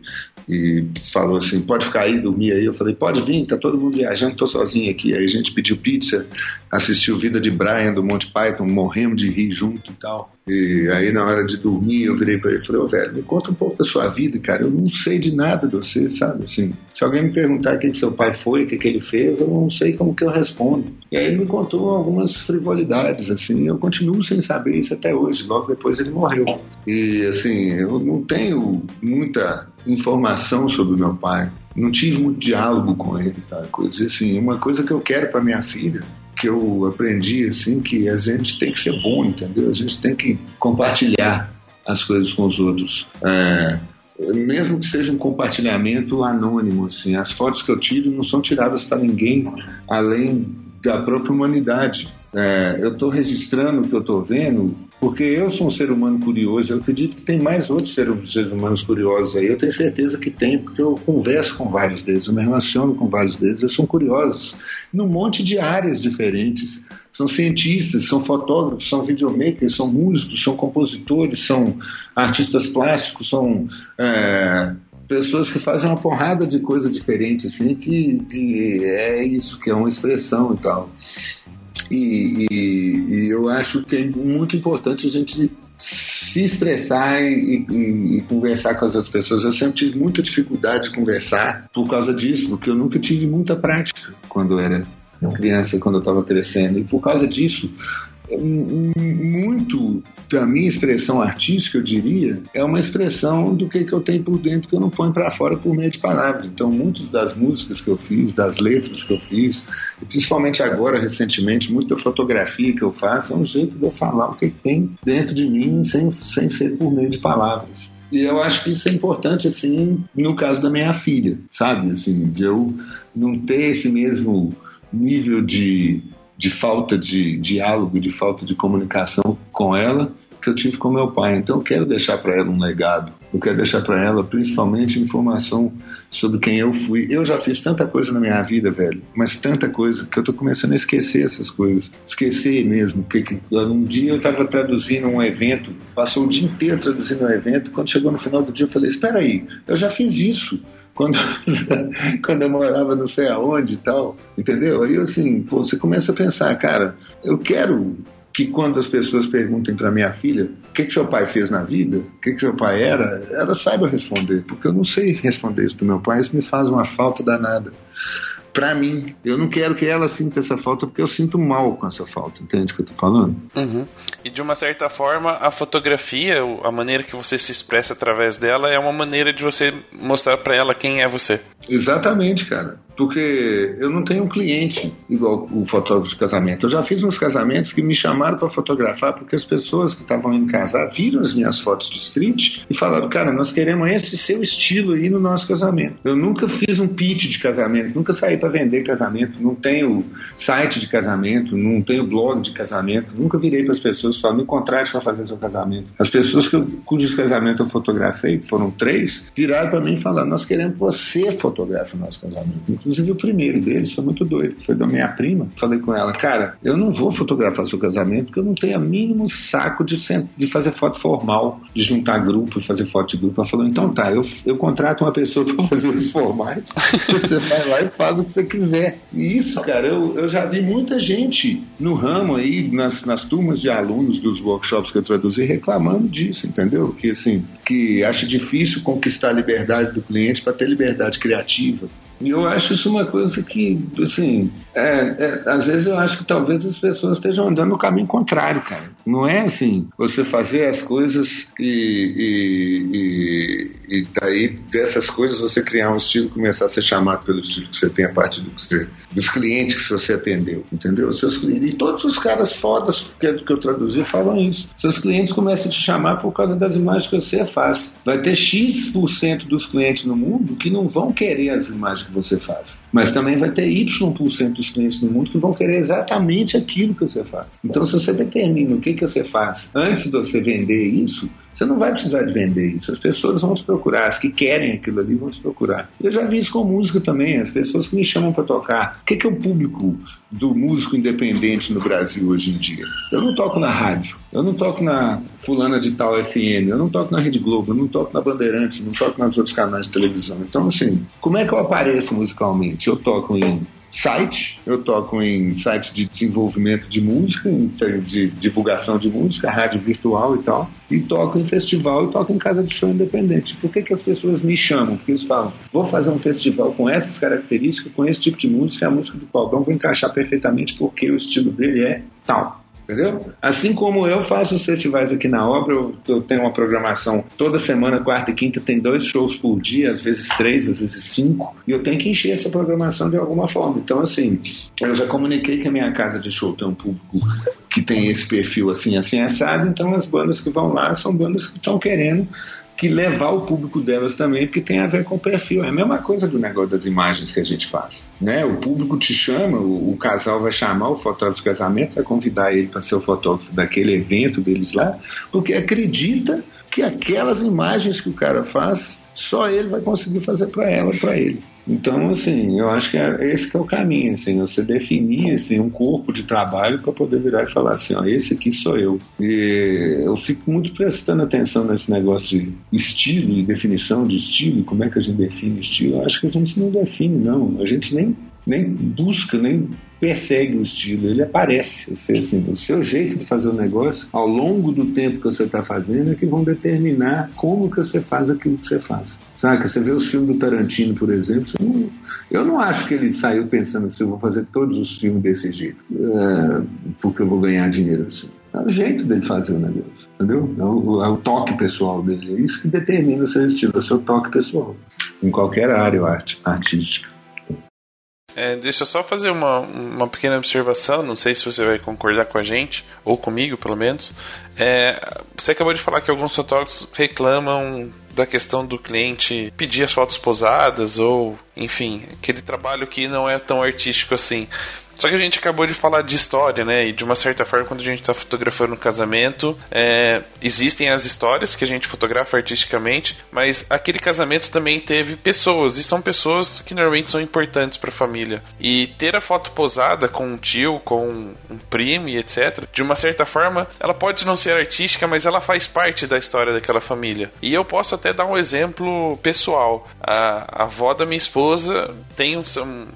e, e, falou assim: pode ficar aí, dormir aí. Eu falei: pode vir, tá todo mundo viajando, tô sozinho aqui. Aí a gente pediu pizza, assistiu Vida de Brian do Monty Python, morremos de rir junto e tal. E aí, na hora de dormir, eu virei para ele e falei: Ô, oh, velho, me conta um pouco da sua vida, cara. Eu não sei de nada de você, sabe? Assim, se alguém me perguntar quem que seu pai foi, o que, que ele fez, eu não sei como que eu respondo. E aí ele me contou algumas frivolidades, assim. Eu continuo sem saber isso até hoje. Logo depois ele morreu. E, assim, eu não tenho muita informação sobre meu pai. Não tive muito diálogo com ele, tá? Coisa assim. Uma coisa que eu quero para minha filha que eu aprendi assim que a gente tem que ser bom, entendeu? A gente tem que compartilhar as coisas com os outros. É, mesmo que seja um compartilhamento anônimo, assim, as fotos que eu tiro não são tiradas para ninguém além da própria humanidade. É, eu estou registrando o que eu estou vendo porque eu sou um ser humano curioso. Eu acredito que tem mais outros seres humanos curiosos aí. Eu tenho certeza que tem, porque eu converso com vários deles, eu me relaciono com vários deles. Eles são curiosos num monte de áreas diferentes. São cientistas, são fotógrafos, são videomakers, são músicos, são compositores, são artistas plásticos, são é, pessoas que fazem uma porrada de coisa diferente, assim, que, que é isso, que é uma expressão e tal. E, e, e, eu acho que é muito importante a gente se expressar e, e, e, conversar com as outras pessoas. Eu sempre tive muita dificuldade de conversar por causa disso, porque eu nunca tive muita prática quando eu era criança, quando eu estava crescendo. E por causa disso, muito da minha expressão artística, eu diria, é uma expressão do que, que eu tenho por dentro que eu não ponho para fora por meio de palavras. Então, muitas das músicas que eu fiz, das letras que eu fiz, principalmente agora, recentemente, muita fotografia que eu faço, é um jeito de eu falar o que tem dentro de mim sem, sem ser por meio de palavras. E eu acho que isso é importante, assim, no caso da minha filha, sabe? Assim, de eu não ter esse mesmo nível de de falta de diálogo, de falta de comunicação com ela que eu tive com meu pai. Então eu quero deixar para ela um legado. Eu quero deixar para ela principalmente informação sobre quem eu fui. Eu já fiz tanta coisa na minha vida, velho, mas tanta coisa que eu tô começando a esquecer essas coisas. Esquecer mesmo. Que, que um dia eu estava traduzindo um evento, passou o dia inteiro traduzindo um evento, quando chegou no final do dia eu falei: "Espera aí, eu já fiz isso" quando, quando eu morava não sei aonde e tal, entendeu? Aí assim, pô, você começa a pensar, cara, eu quero que quando as pessoas perguntem para minha filha o que, que seu pai fez na vida, o que, que seu pai era, ela saiba responder, porque eu não sei responder isso do meu pai, isso me faz uma falta danada para mim. Eu não quero que ela sinta essa falta porque eu sinto mal com essa falta, entende o que eu tô falando? Uhum. E de uma certa forma, a fotografia, a maneira que você se expressa através dela, é uma maneira de você mostrar para ela quem é você. Exatamente, cara. Porque eu não tenho um cliente igual o fotógrafo de casamento. Eu já fiz uns casamentos que me chamaram para fotografar porque as pessoas que estavam indo casar viram as minhas fotos de street e falaram, cara, nós queremos esse seu estilo aí no nosso casamento. Eu nunca fiz um pitch de casamento, nunca saí para vender casamento, não tenho site de casamento, não tenho blog de casamento, nunca virei para as pessoas só me contrate para fazer seu casamento. As pessoas que eu, cujos casamentos eu fotografei, foram três, viraram para mim e falaram, nós queremos que você fotografe o nosso casamento. Inclusive o primeiro deles foi muito doido, foi da minha prima. Falei com ela, cara, eu não vou fotografar seu casamento porque eu não tenho o mínimo saco de, de fazer foto formal, de juntar grupo e fazer foto de grupo. Ela falou, então tá, eu, eu contrato uma pessoa para fazer os formais, você vai lá e faz o que você quiser. E isso, cara, eu, eu já vi muita gente no ramo aí, nas, nas turmas de alunos dos workshops que eu traduzi, reclamando disso, entendeu? Que assim, que acha difícil conquistar a liberdade do cliente para ter liberdade criativa. E eu acho isso uma coisa que, assim, é, é, às vezes eu acho que talvez as pessoas estejam andando no caminho contrário, cara. Não é assim, você fazer as coisas e, e, e, e daí dessas coisas você criar um estilo começar a ser chamado pelo estilo que você tem a partir do você, dos clientes que você atendeu, entendeu? Os seus clientes, e todos os caras fodas que, que eu traduzi falam isso. Seus clientes começam a te chamar por causa das imagens que você faz. Vai ter X% dos clientes no mundo que não vão querer as imagens que você faz. Mas também vai ter Y% dos clientes no mundo que vão querer exatamente aquilo que você faz. Então, se você determina o que, que você faz antes de você vender isso, você não vai precisar de vender isso. As pessoas vão te procurar, as que querem aquilo ali vão te procurar. Eu já vi isso com música também, as pessoas que me chamam para tocar. O que, que é o público do músico independente no Brasil hoje em dia? Eu não toco na rádio, eu não toco na fulana de tal FM, eu não toco na Rede Globo, eu não toco na Bandeirantes, eu não toco nos outros canais de televisão. Então, assim, como é que eu apareço musicalmente? Eu toco em site, eu toco em sites de desenvolvimento de música, de divulgação de música, rádio virtual e tal, e toco em festival e toco em casa de show independente. Por que, que as pessoas me chamam? Porque eles falam, vou fazer um festival com essas características, com esse tipo de música, a música do Caldão vai encaixar perfeitamente porque o estilo dele é tal. Entendeu? Assim como eu faço os festivais aqui na obra, eu, eu, tenho uma programação toda semana, quarta e quinta, tem dois shows por dia, às vezes três, às vezes cinco, e eu tenho que encher essa programação de alguma forma. Então, assim, eu já comuniquei que a minha casa de show tem um público que tem esse perfil assim, assim, assado, então as bandas que vão lá são bandas que estão querendo que levar o público delas também, porque tem a ver com o perfil. É a mesma coisa do negócio das imagens que a gente faz. Né? O público te chama, o, o casal vai chamar o fotógrafo de casamento, vai convidar ele para ser o fotógrafo daquele evento deles lá, porque acredita que aquelas imagens que o cara faz, só ele vai conseguir fazer para ela, para ele. Então, assim, eu acho que é, esse que é o caminho, assim, você definir assim, um corpo de trabalho para poder virar e falar assim, ó, esse aqui sou eu. E eu fico muito prestando atenção nesse negócio de estilo e definição de estilo, como é que a gente define estilo. Eu acho que a gente não define, não. A gente nem, nem busca, nem persegue o estilo, ele aparece. Assim, assim, o seu jeito de fazer o negócio, ao longo do tempo que você está fazendo, é que vão determinar como que você faz aquilo que você faz. Sabe? Você vê os filmes do Tarantino, por exemplo, não, eu não acho que ele saiu pensando assim, eu vou fazer todos os filmes desse jeito, é, porque eu vou ganhar dinheiro assim. É o jeito dele fazer o negócio, entendeu? É o, é o, toque pessoal dele. É isso que determina o seu estilo, é o seu toque pessoal, em qualquer área art, artística. É, deixa eu só fazer uma, uma pequena observação, não sei se você vai concordar com a gente, ou comigo pelo menos. É, você acabou de falar que alguns fotógrafos reclamam da questão do cliente pedir as fotos posadas, ou enfim, aquele trabalho que não é tão artístico assim. Só que a gente acabou de falar de história, né? E de uma certa forma, quando a gente está fotografando um casamento, é, existem as histórias que a gente fotografa artisticamente, mas aquele casamento também teve pessoas, e são pessoas que normalmente são importantes para a família. E ter a foto posada com um tio, com um primo e etc., de uma certa forma, ela pode não ser artística, mas ela faz parte da história daquela família. E eu posso até dar um exemplo pessoal. A, a avó da minha esposa tem um,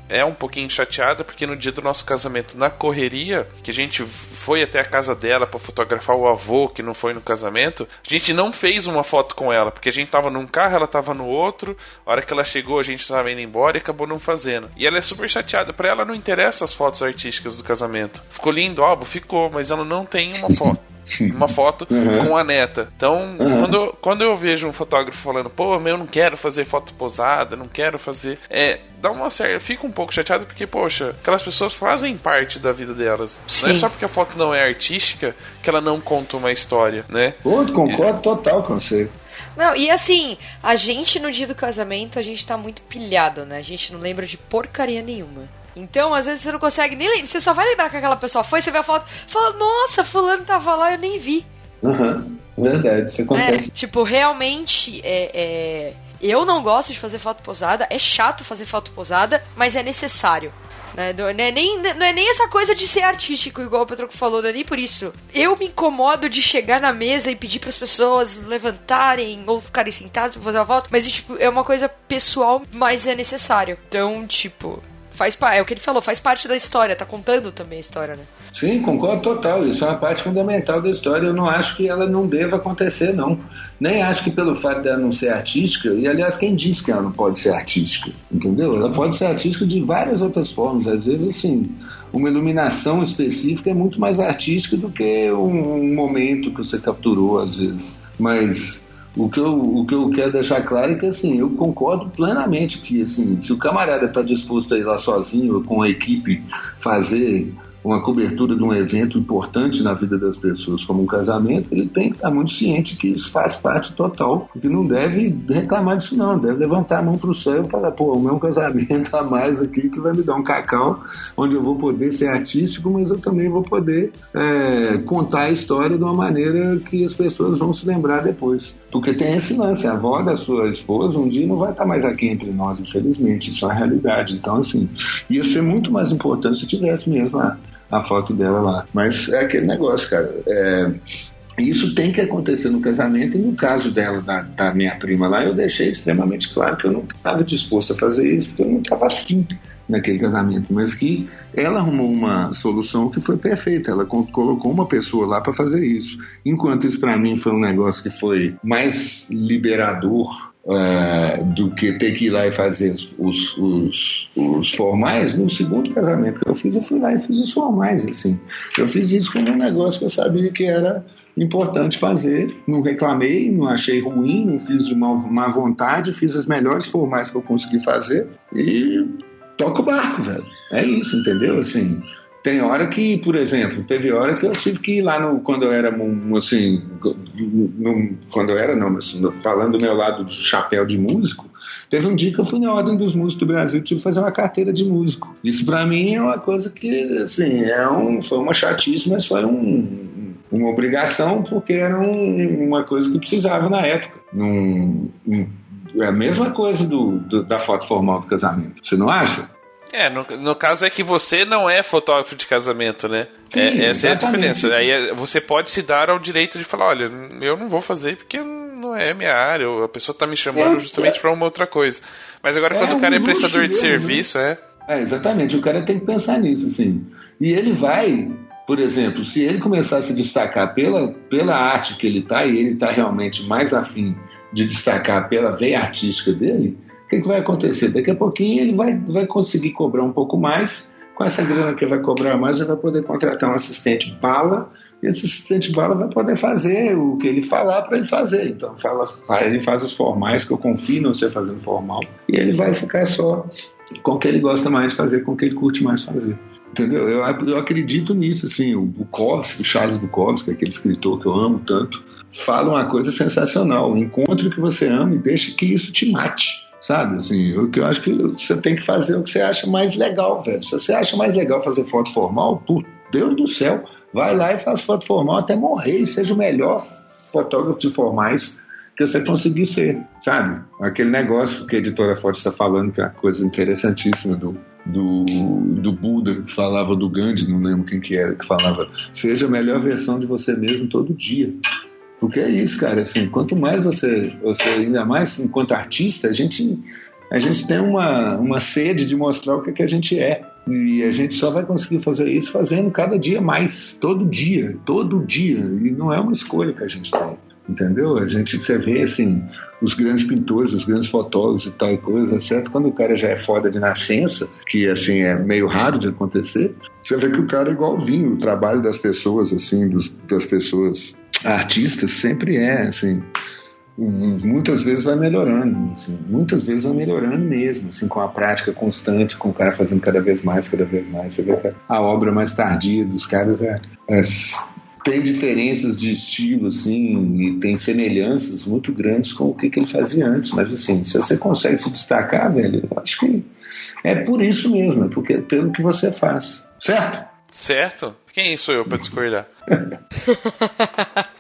é um pouquinho chateada porque no dia do nosso casamento na correria, que a gente foi até a casa dela para fotografar o avô que não foi no casamento, a gente não fez uma foto com ela, porque a gente tava num carro, ela tava no outro, a hora que ela chegou a gente tava indo embora e acabou não fazendo. E ela é super chateada, para ela não interessa as fotos artísticas do casamento. Ficou lindo, álbum? Ficou, mas ela não tem uma foto uma foto Uhum. com a neta. Então, quando, eu- quando eu vejo um fotógrafo falando, pô, eu não quero fazer foto posada, não quero fazer. É, dá uma certa. Eu fico um pouco chateado porque, poxa, aquelas pessoas fazem parte da vida delas. Não é Sim. só porque a foto não é artística que ela não conta uma história, né? Pô, concordo total com você. Não, e assim, a gente no dia do casamento, a gente tá muito pilhado, né? A gente não lembra de porcaria nenhuma. Então, às vezes você não consegue nem lembrar. Você só vai lembrar que aquela pessoa foi, você vê a foto fala, nossa, fulano tava lá, eu nem vi. Aham, Verdade, isso É, acontece. tipo, realmente, é, é, eu não gosto de fazer foto posada, é chato fazer foto posada, mas é necessário. Né? Não, é nem, não é nem essa coisa de ser artístico, igual o Petroco falou, não é nem por isso. Eu me incomodo de chegar na mesa e pedir para as pessoas levantarem ou ficarem sentadas pra fazer uma foto, mas tipo, é uma coisa pessoal, mas é necessário. Então, tipo, faz é o que ele falou, faz parte da história, tá contando também a história, né? Sim, concordo total. Isso é uma parte fundamental da história. Eu não acho que ela não deva acontecer, não. Nem acho que pelo fato dela não ser artística, e aliás, quem diz que ela não pode ser artística? Entendeu? Ela pode ser artística de várias outras formas. Às vezes, assim, uma iluminação específica é muito mais artística do que um, um momento que você capturou, às vezes. Mas o que, eu, o que eu quero deixar claro é que assim, eu concordo plenamente que assim, se o camarada está disposto a ir lá sozinho com a equipe fazer uma cobertura de um evento importante na vida das pessoas, como um casamento, ele tem que estar muito ciente que isso faz parte total, que não deve reclamar disso não, deve levantar a mão para o céu e falar, pô, o meu casamento a mais aqui que vai me dar um cacau, onde eu vou poder ser artístico, mas eu também vou poder é, contar a história de uma maneira que as pessoas vão se lembrar depois. Porque tem esse lance, a avó da sua esposa um dia não vai estar mais aqui entre nós, infelizmente, isso é a realidade. Então, assim, ia ser muito mais importante se tivesse mesmo a, a foto dela lá. Mas é aquele negócio, cara. É, isso tem que acontecer no casamento e no caso dela, da, da minha prima lá, eu deixei extremamente claro que eu não estava disposto a fazer isso, porque eu não estava afim naquele casamento, mas que ela arrumou uma solução que foi perfeita. Ela co- colocou uma pessoa lá para fazer isso. Enquanto isso para mim foi um negócio que foi mais liberador eh, do que ter que ir lá e fazer os, os, os, os formais. No segundo casamento que eu fiz, eu fui lá e fiz os formais. Assim, eu fiz isso como um negócio que eu sabia que era importante fazer. Não reclamei, não achei ruim, não fiz de má, má vontade, fiz as melhores formais que eu consegui fazer e toca o barco, velho. É isso, entendeu? Assim, tem hora que, por exemplo, teve hora que eu tive que ir lá no, quando eu era assim, no- quando eu era não, mas falando do meu lado de chapéu de músico, teve um dia que eu fui na Ordem dos Músicos do Brasil, tive que fazer uma carteira de músico. Isso pra mim é uma coisa que, assim, é um, foi uma chatice, mas foi um, uma obrigação porque era um- uma coisa que precisava na época. Num, um- é a mesma coisa do, do- da foto formal do casamento. Você não acha? É, no, no caso é que você não é fotógrafo de casamento, né? Sim, É, essa é a exatamente. diferença. Aí é- você pode se dar ao direito de falar, olha, eu não vou fazer porque não é minha área, a pessoa tá me chamando É, justamente é. pra uma outra coisa. Mas agora É quando o cara é prestador de mesmo, serviço, é. É, exatamente. O cara tem que pensar nisso, assim. E ele vai, por exemplo, se ele começar a se destacar pela, pela arte que ele tá, e ele tá realmente mais afim de destacar pela veia artística dele, o que, que vai acontecer? Daqui a pouquinho ele vai, vai conseguir cobrar um pouco mais. Com essa grana que vai cobrar mais, ele vai poder contratar um assistente bala. E esse assistente bala vai poder fazer o que ele falar para ele fazer. Então, fala, ele faz os formais, que eu confio no você fazendo formal. E ele vai ficar só com o que ele gosta mais de fazer, com o que ele curte mais fazer. Entendeu? Eu, eu acredito nisso, assim, o Bukowski, o Charles Bukowski, aquele escritor que eu amo tanto, fala uma coisa sensacional, encontre o que você ama e deixe que isso te mate, sabe? Assim, o que eu acho que você tem que fazer o que você acha mais legal, velho. Se você acha mais legal fazer foto formal, por Deus do céu, vai lá e faz foto formal até morrer e seja o melhor fotógrafo de formais que você conseguir ser, sabe? Aquele negócio que a editora Foto está falando, que é uma coisa interessantíssima do, do, do Buda, que falava do Gandhi, não lembro quem que era, que falava, seja a melhor versão de você mesmo todo dia. Porque é isso, cara, assim, quanto mais você, você ainda mais enquanto artista, a gente, a gente tem uma, uma sede de mostrar o que, que a gente é. E a gente só vai conseguir fazer isso fazendo cada dia mais, todo dia, todo dia. E não é uma escolha que a gente tem. entendeu? A gente, você vê, assim, os grandes pintores, os grandes fotólogos e tal e coisa, certo? Quando o cara já é foda de nascença, que, assim, é meio raro de acontecer, você vê que o cara é igualzinho, o trabalho das pessoas, assim, dos, das pessoas artistas sempre é, assim, muitas vezes vai melhorando, assim, muitas vezes vai melhorando mesmo, assim, com a prática constante, com o cara fazendo cada vez mais, cada vez mais. Você vê que a obra mais tardia dos caras é, é tem diferenças de estilo, assim, e tem semelhanças muito grandes com o que, que ele fazia antes. Mas, assim, se você consegue se destacar, velho, eu acho que é por isso mesmo, é porque, pelo que você faz. Certo? Certo? Quem sou eu para discordar?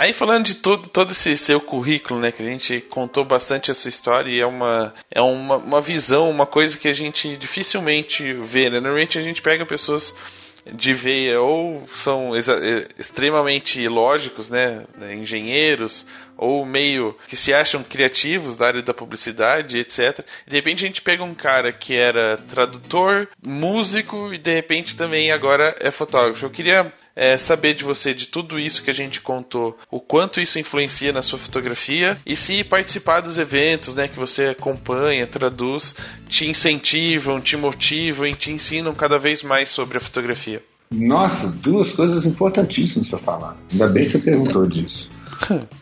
Aí falando de todo, todo esse seu currículo, né, que a gente contou bastante a sua história e é uma é uma, uma visão, uma coisa que a gente dificilmente vê, né? Normalmente a gente pega pessoas de veia ou são extremamente lógicos, né, engenheiros ou meio que se acham criativos da área da publicidade, etc. de repente a gente pega um cara que era tradutor, músico e de repente também agora é fotógrafo. Eu queria é, saber de você de tudo isso que a gente contou, o quanto isso influencia na sua fotografia e se participar dos eventos, né, que você acompanha, traduz, te incentivam, te motivam e te ensinam cada vez mais sobre a fotografia. Nossa, duas coisas importantíssimas para falar. Ainda bem que você perguntou disso.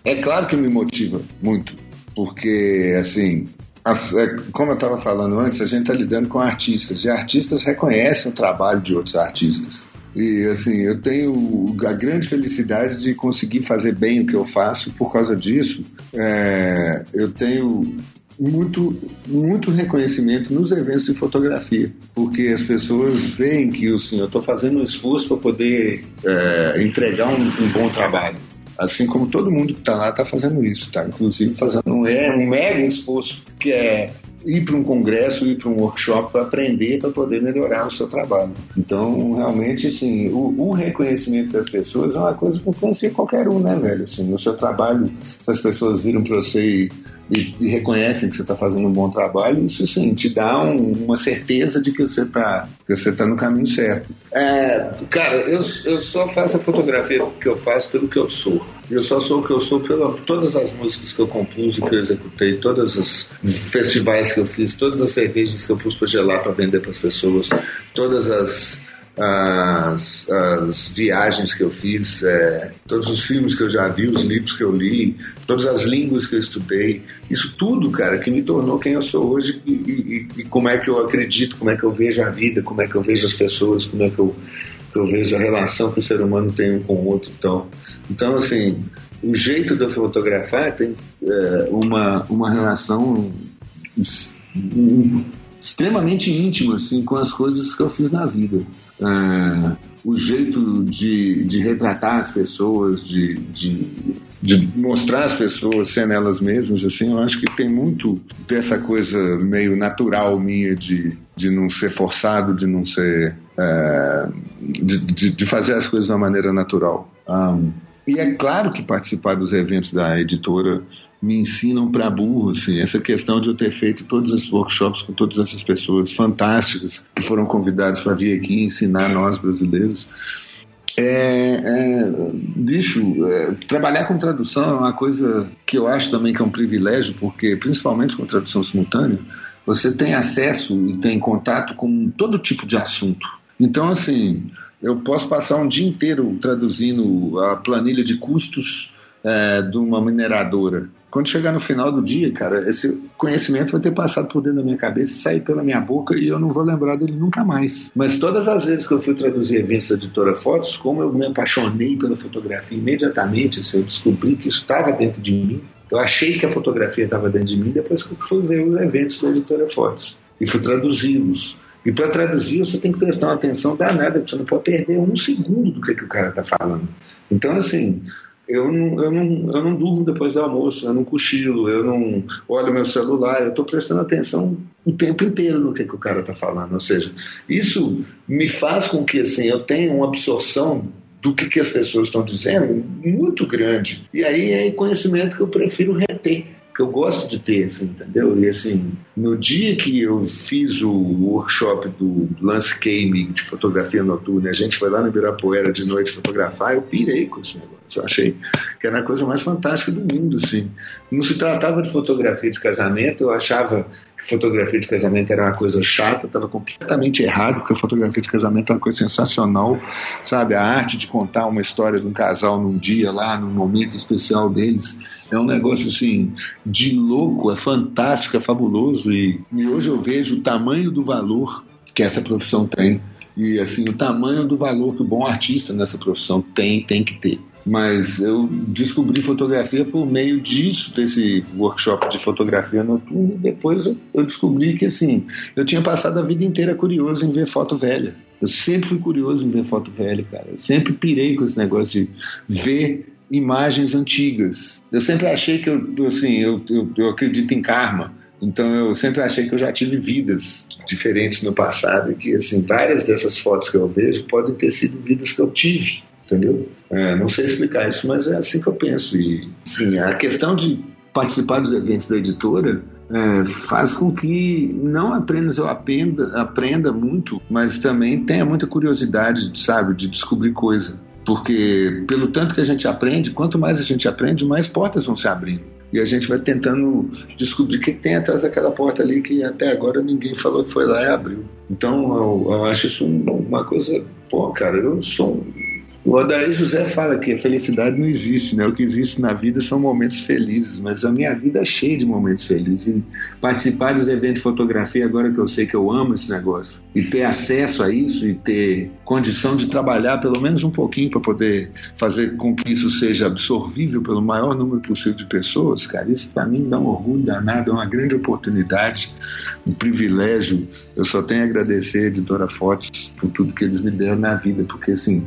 É claro que me motiva muito, porque assim, as, é, como eu estava falando antes, a gente está lidando com artistas e artistas reconhecem o trabalho de outros artistas. E assim, eu tenho a grande felicidade de conseguir fazer bem o que eu faço. Por causa disso, é, eu tenho muito, muito reconhecimento nos eventos de fotografia, porque as pessoas veem que assim, eu estou fazendo um esforço para poder é, entregar um, um, bom trabalho. Assim como todo mundo que está lá está fazendo isso, tá? Inclusive fazendo um, é, um mega esforço que é ir para um congresso, ir para um workshop para aprender, para poder melhorar o seu trabalho. Então, realmente, assim, o, o, reconhecimento das pessoas é uma coisa que influencia qualquer um, né, velho? Assim, no seu trabalho, se as pessoas viram para você e e, e reconhecem que você está fazendo um bom trabalho, isso sim te dá um, uma certeza de que você está tá no caminho certo. É, cara, eu, eu só faço a fotografia que eu faço pelo que eu sou. Eu só sou o que eu sou pelas todas as músicas que eu compus e que eu executei, todos os festivais que eu fiz, todas as cervejas que eu pus para gelar para vender para as pessoas, todas as as, as viagens que eu fiz, é, todos os filmes que eu já vi, os livros que eu li, todas as línguas que eu estudei, isso tudo, cara, que me tornou quem eu sou hoje e, e, e como é que eu acredito, como é que eu vejo a vida, como é que eu vejo as pessoas, como é que eu, que eu vejo a relação que o ser humano tem um com o outro. Então, então assim, o jeito de eu fotografar tem é, uma, uma relação extremamente íntima assim, com as coisas que eu fiz na vida é, o jeito de, de retratar as pessoas, de, de, de mostrar as pessoas sendo elas mesmas, assim, eu acho que tem muito dessa coisa meio natural minha de, de não ser forçado, de não ser. É, de, de, de, fazer as coisas de uma maneira natural. Um, e é claro que participar dos eventos da editora me ensinam para burro, assim, essa questão de eu ter feito todos esses workshops com todas essas pessoas fantásticas que foram convidadas para vir aqui ensinar nós brasileiros. É, é, bicho, é, trabalhar com tradução é uma coisa que eu acho também que é um privilégio, porque principalmente com tradução simultânea, você tem acesso e tem contato com todo tipo de assunto. Então, assim, eu posso passar um dia inteiro traduzindo a planilha de custos é, de uma mineradora. Quando chegar no final do dia, cara, esse conhecimento vai ter passado por dentro da minha cabeça, sair pela minha boca e eu não vou lembrar dele nunca mais. Mas todas as vezes que eu fui traduzir eventos da editora Fotos, como eu me apaixonei pela fotografia imediatamente, assim, eu descobri que isso estava dentro de mim. Eu achei que a fotografia estava dentro de mim depois que eu fui ver os eventos da editora Fotos e fui traduzi-los. E para traduzir, você tem que prestar uma atenção danada, você não pode perder um segundo do que, que o cara está falando. Então, assim, eu não, eu, não, eu não durmo depois do almoço, eu não cochilo, eu não olho meu celular, eu estou prestando atenção o tempo inteiro no que, que o cara está falando. Ou seja, isso me faz com que assim, eu tenha uma absorção do que, que as pessoas estão dizendo muito grande. E aí é conhecimento que eu prefiro reter que eu gosto de ter, assim, entendeu? E assim, no dia que eu fiz o workshop do Landscape de fotografia noturna, a gente foi lá no Ibirapuera de noite fotografar, eu pirei com esse negócio. Eu achei que era a coisa mais fantástica do mundo, assim. Não se tratava de fotografia de casamento, eu achava que fotografia de casamento era uma coisa chata, estava completamente errado, porque fotografia de casamento é uma coisa sensacional, sabe? A arte de contar uma história de um casal num dia lá, num momento especial deles, é um negócio assim de louco, é fantástico, é fabuloso e, e hoje eu vejo o tamanho do valor que essa profissão tem e assim o tamanho do valor que o bom artista nessa profissão tem tem que ter mas eu descobri fotografia por meio disso, desse workshop de fotografia noturna, e depois eu descobri que, assim, eu tinha passado a vida inteira curioso em ver foto velha. Eu sempre fui curioso em ver foto velha, cara. Eu sempre pirei com esse negócio de ver imagens antigas. Eu sempre achei que eu, assim, eu, eu, eu acredito em karma. Então eu sempre achei que eu já tive vidas diferentes no passado e que assim várias dessas fotos que eu vejo podem ter sido vidas que eu tive entendeu? É, não sei explicar isso, mas é assim que eu penso. E, sim, a questão de participar dos eventos da editora é, faz com que não apenas eu aprenda, aprenda muito, mas também tenha muita curiosidade, sabe, de descobrir coisa. Porque pelo tanto que a gente aprende, quanto mais a gente aprende, mais portas vão se abrindo. E a gente vai tentando descobrir o que tem atrás daquela porta ali que até agora ninguém falou que foi lá e abriu. Então eu, eu acho isso uma coisa. Pô, cara, eu sou o Odair José fala que a felicidade não existe, né? O que existe na vida são momentos felizes, mas a minha vida é cheia de momentos felizes. E participar dos eventos de fotografia, agora que eu sei que eu amo esse negócio, e ter acesso a isso e ter condição de trabalhar pelo menos um pouquinho para poder fazer com que isso seja absorvível pelo maior número possível de pessoas, cara, isso para mim dá um orgulho danado, é uma grande oportunidade, um privilégio. Eu só tenho a agradecer a editora Fotos por tudo que eles me deram na vida, porque assim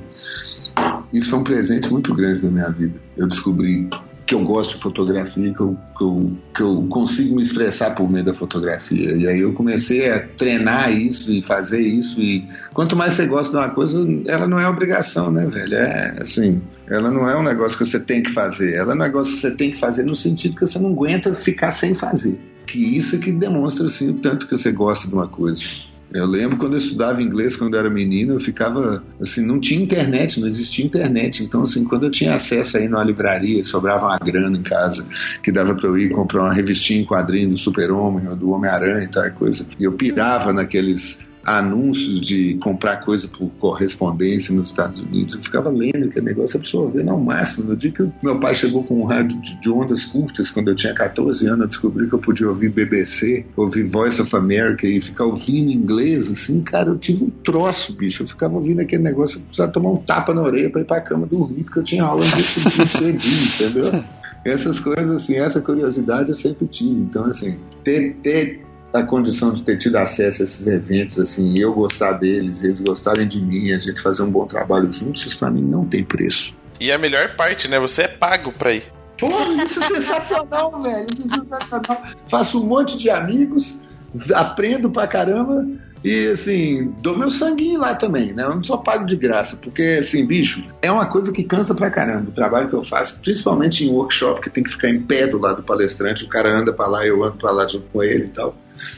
isso foi um presente muito grande na minha vida. Eu descobri que eu gosto de fotografia, que eu, que eu, que eu consigo me expressar por meio da fotografia. E aí eu comecei a treinar isso e fazer isso. E quanto mais você gosta de uma coisa, ela não é obrigação, né, velho? É assim, ela não é um negócio que você tem que fazer. Ela é um negócio que você tem que fazer no sentido que você não aguenta ficar sem fazer. Que isso é que demonstra assim, o tanto que você gosta de uma coisa. Eu lembro quando eu estudava inglês, quando eu era menino, eu ficava, assim, não tinha internet, não existia internet. Então, assim, quando eu tinha acesso aí numa livraria, sobrava uma grana em casa, que dava para eu ir comprar uma revistinha em quadrinho do Super-Homem ou do Homem-Aranha e tal coisa. E eu pirava naqueles anúncios de comprar coisa por correspondência nos Estados Unidos. Eu ficava lendo aquele negócio, absorvendo ao máximo. No dia que meu pai chegou com um rádio de ondas curtas, quando eu tinha 14 anos, eu descobri que eu podia ouvir BBC, ouvir Voice of America e ficar ouvindo inglês, assim, cara, eu tive um troço, bicho. Eu ficava ouvindo aquele negócio, eu precisava tomar um tapa na orelha para ir pra cama dormir, porque eu tinha aula no dia seguinte cedinho, entendeu? Essas coisas, assim, essa curiosidade eu sempre tive. Então, assim, ter, ter a condição de ter tido acesso a esses eventos, assim, eu gostar deles, eles gostarem de mim, a gente fazer um bom trabalho juntos, isso pra mim não tem preço. E a melhor parte, né? Você é pago pra ir. Pô, isso é sensacional, velho. Isso é sensacional. Faço um monte de amigos, aprendo pra caramba e, assim, dou meu sanguinho lá também, né? Eu não só pago de graça, porque, assim, bicho, é uma coisa que cansa pra caramba. O trabalho que eu faço, principalmente em workshop, que tem que ficar em pé do lado do palestrante, o cara anda pra lá, eu ando pra lá junto com ele e tal.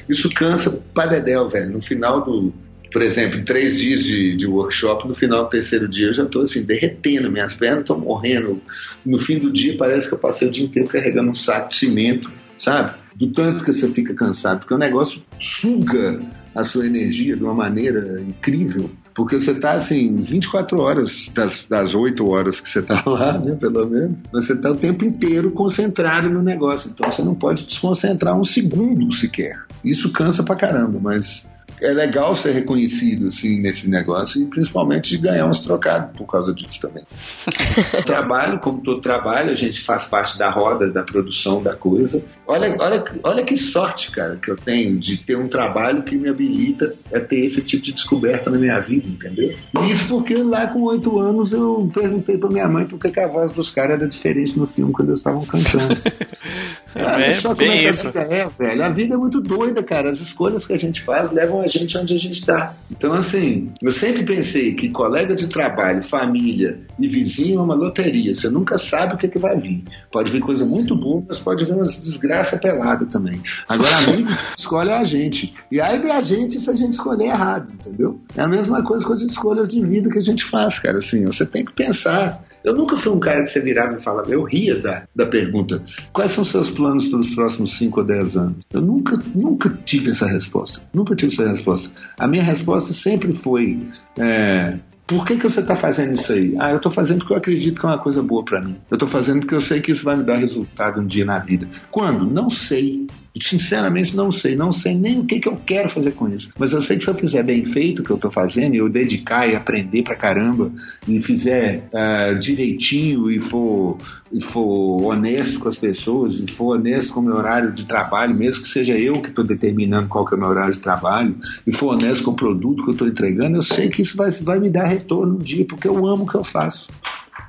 Isso cansa pra dedéu, velho. No final do, por exemplo, em três dias de, de, workshop, no final do terceiro dia eu já estou assim, derretendo, minhas pernas estão morrendo. No fim do dia parece que eu passei o dia inteiro carregando um saco de cimento, sabe? Do tanto que você fica cansado, porque o negócio suga a sua energia de uma maneira incrível. Porque você está assim, 24 horas das, das 8 horas que você está lá, né, pelo menos, você está o tempo inteiro concentrado no negócio. Então você não pode desconcentrar um segundo sequer. Isso cansa pra caramba, mas é legal ser reconhecido assim nesse negócio e principalmente de ganhar uns trocados por causa disso também. trabalho, como todo trabalho, a gente faz parte da roda da produção da coisa. Olha, olha, olha que sorte, cara, que eu tenho de ter um trabalho que me habilita a ter esse tipo de descoberta na minha vida, entendeu? Isso porque lá com oito anos eu perguntei pra minha mãe por que a voz dos caras era diferente no filme quando eles estavam cantando. Olha É só como é que a vida é, velho. A vida é muito doida, cara. As escolhas que a gente faz levam a gente onde a gente está. Então, assim, eu sempre pensei que colega de trabalho, família e vizinho é uma loteria. Você nunca sabe o que, é que vai vir. Pode vir coisa muito boa, mas pode vir umas desgraça pelada também. Agora, amigo escolhe a gente. E aí da gente se a gente escolher errado, entendeu? É a mesma coisa com as escolhas de vida que a gente faz, cara. Assim, você tem que pensar. Eu nunca fui um cara que você virava e falava, eu ria da, da pergunta, quais são seus planos pelos próximos 5 ou 10 anos? Eu nunca, nunca tive essa resposta. Nunca tive essa resposta. A minha resposta sempre foi, é, por que, que você está fazendo isso aí? Ah, eu estou fazendo porque eu acredito que é uma coisa boa para mim. Eu estou fazendo porque eu sei que isso vai me dar resultado um dia na vida. Quando? Não sei. Sinceramente, não sei. Não sei nem o que, que eu quero fazer com isso. Mas eu sei que se eu fizer bem feito o que eu estou fazendo, e eu dedicar e aprender pra caramba, e fizer ah, direitinho e for, e for honesto com as pessoas, e for honesto com o meu horário de trabalho, mesmo que seja eu que estou determinando qual que é o meu horário de trabalho, e for honesto com o produto que eu estou entregando, eu sei que isso vai, vai me dar retorno um dia, porque eu amo o que eu faço.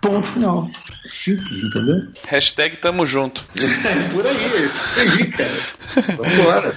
Ponto final. Simples, entendeu? Hashtag tamo junto. Por aí, aí, cara. Vambora.